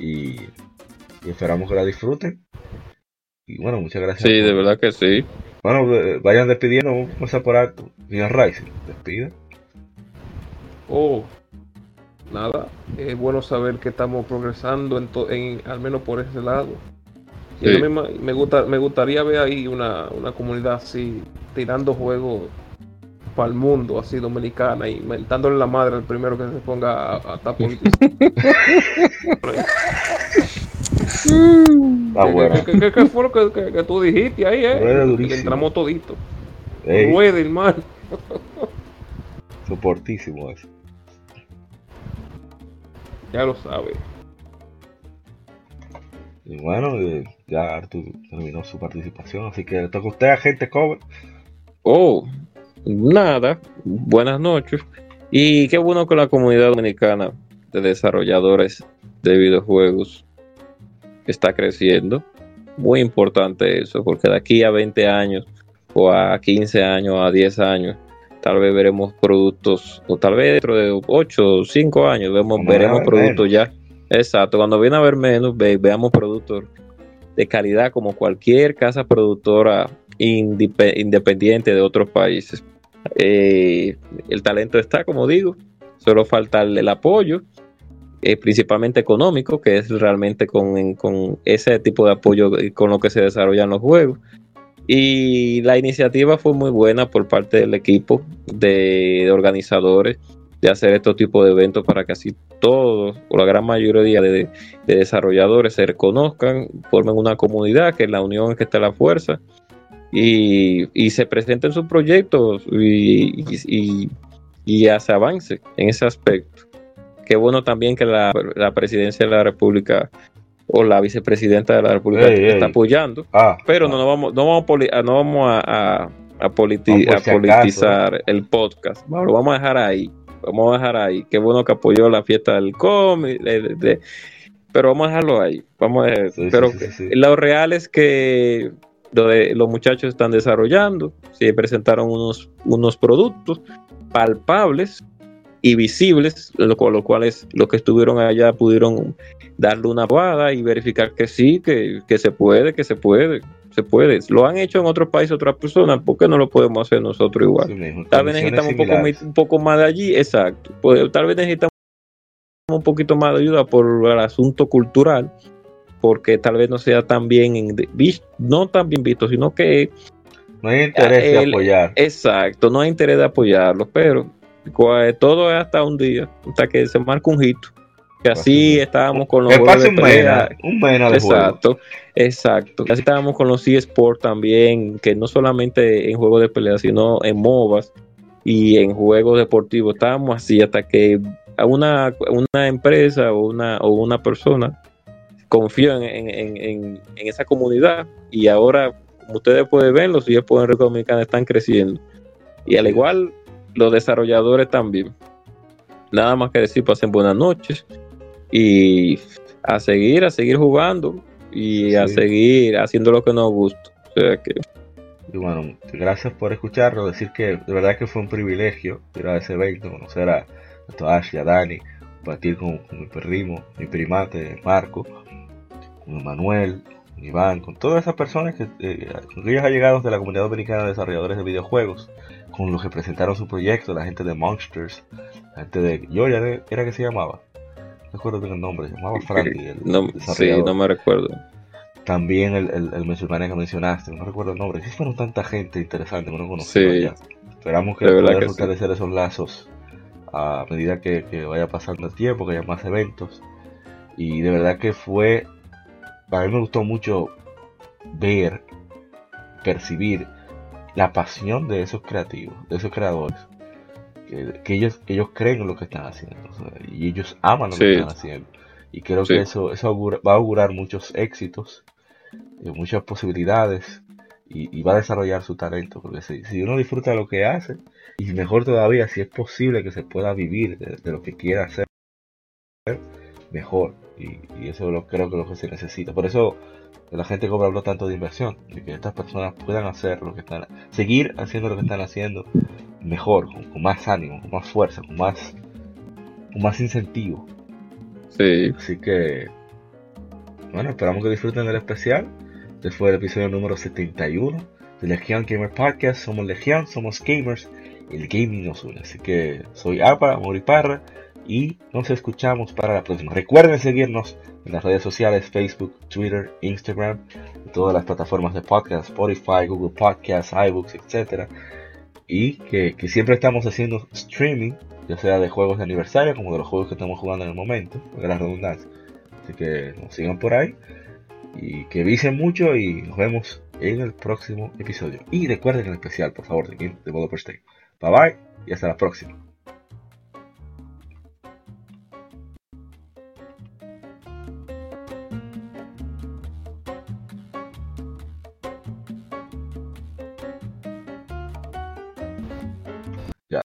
y, esperamos que la disfruten. Y bueno, muchas gracias. Sí, de verdad que sí. Bueno, eh, vayan despidiendo, vamos a por alto. Señor despida. Oh, nada, es bueno saber que estamos progresando en, al menos por ese lado. me, gusta, me gustaría ver ahí una, una comunidad así, tirando juegos para el mundo, así dominicana, y dándole la madre al primero que se ponga a, a tapar ¿Qué, qué, fue lo que, que, tú dijiste ahí, eh? Que entramos todito. Ruede, hermano. Soportísimo eso. Ya lo sabes. Y bueno, eh, ya Artur terminó su participación, así que le toca a usted, agente cover. Oh, nada, buenas noches. Y qué bueno que la comunidad dominicana de desarrolladores de videojuegos está creciendo. Muy importante eso, porque de aquí a 20 años, o a 15 años, a 10 años, tal vez veremos productos, o tal vez dentro de 8 o 5 años vemos, veremos productos ya. Exacto, cuando viene a ver menos, veamos productos de calidad como cualquier casa productora independiente de otros países. Eh, el talento está, como digo, solo falta el, apoyo, eh, principalmente económico, que es realmente con, con, ese tipo de apoyo con lo que se desarrollan los juegos. Y la iniciativa fue muy buena por parte del equipo de, organizadores de hacer estos tipos de eventos para que así todos o la gran mayoría de, de desarrolladores se reconozcan, formen una comunidad, que es la unión es que está la fuerza y, se presenten sus proyectos y, y, y, hace avance en ese aspecto. Qué bueno también que la, presidencia de la República o la vicepresidenta de la República está apoyando, ah, pero no, ah. vamos, no vamos, a, no vamos a, a, politizar el podcast, lo vamos a dejar ahí, vamos a dejar ahí. Qué bueno que apoyó la fiesta del cómic, pero vamos a dejarlo ahí. Vamos a pero lo real es que los muchachos están desarrollando, se presentaron unos, unos productos palpables y visibles, lo, con los cuales los que estuvieron allá pudieron darle una probada y verificar que sí, que, se puede, que se puede, se puede. Lo han hecho en otros países otras personas, ¿por qué no lo podemos hacer nosotros igual? tal vez necesitamos un poco, un poco, más de allí, exacto. Tal vez necesitamos un poquito más de ayuda por el asunto cultural, porque tal vez no sea tan bien no tan bien visto, sino que no hay interés de apoyar. Exacto, no hay interés de apoyarlo, pero todo es hasta un día, hasta que se marca un hito. Que así estábamos con los juegos de pelea. Un mena de exacto, exacto. Así estábamos con los eSports también, que no solamente en juegos de pelea, sino en MOBAs, y en juegos deportivos estábamos así hasta que una, una empresa o una, o una persona confió en, en, en, esa comunidad y ahora, como ustedes pueden ver, los eSports en República Dominicana están creciendo. Y al igual, los desarrolladores también. Nada más que decir, pasen buenas noches y a seguir, a seguir jugando y a seguir haciendo lo que nos gusta. O sea que y bueno, gracias por escucharlo. Decir que de verdad que fue un privilegio ir a ese evento, conocer a, a Toash y a Dani, compartir con, mi primo, mi primate, Marco, con Manuel, con Iván, con todas esas personas que, eh, con aquellos allegados de la comunidad dominicana de desarrolladores de videojuegos, con los que presentaron su proyecto, la gente de Monsters, la gente de Yoya, era que se llamaba. No recuerdo bien el nombre, se llamaba Frankie. El no, sí, no me recuerdo también el, el, el que mencionaste, no recuerdo el nombre, sí fueron tanta gente interesante que no conocía Esperamos que pueda fortalecer esos lazos a medida que, vaya pasando el tiempo, que haya más eventos. Y de verdad que fue, a mí me gustó mucho ver, percibir la pasión de esos creativos, de esos creadores. Que, ellos, ellos creen en lo que están haciendo y ellos aman lo que están haciendo. Y creo que eso, eso va a augurar muchos éxitos muchas posibilidades y, va a desarrollar su talento. Porque si, uno disfruta lo que hace, y mejor todavía, si es posible que se pueda vivir de, lo que quiera hacer, mejor. Y, eso lo, creo que es lo que se necesita. Por eso la gente cobra habló tanto de inversión, de que estas personas puedan hacer lo que están, seguir haciendo lo que están haciendo mejor, con, más ánimo, con más fuerza, con más, con más incentivo. Sí. Así que, bueno, esperamos que disfruten del especial. Este fue el episodio número 71 de Legion Gamer Podcast. Somos Legion, somos gamers el gaming nos une. Así que soy Apa, Moriparra y nos escuchamos para la próxima. Recuerden seguirnos en las redes sociales Facebook, Twitter, Instagram, todas las plataformas de podcast, Spotify, Google Podcasts, iBooks, etc. Y que, que siempre estamos haciendo streaming, ya sea de juegos de aniversario como de los juegos que estamos jugando en el momento, de la redundancia. Así que nos sigan por ahí y que visen mucho y nos vemos en el próximo episodio. Y recuerden el especial, por favor, de Game Developer Bye bye y hasta la próxima.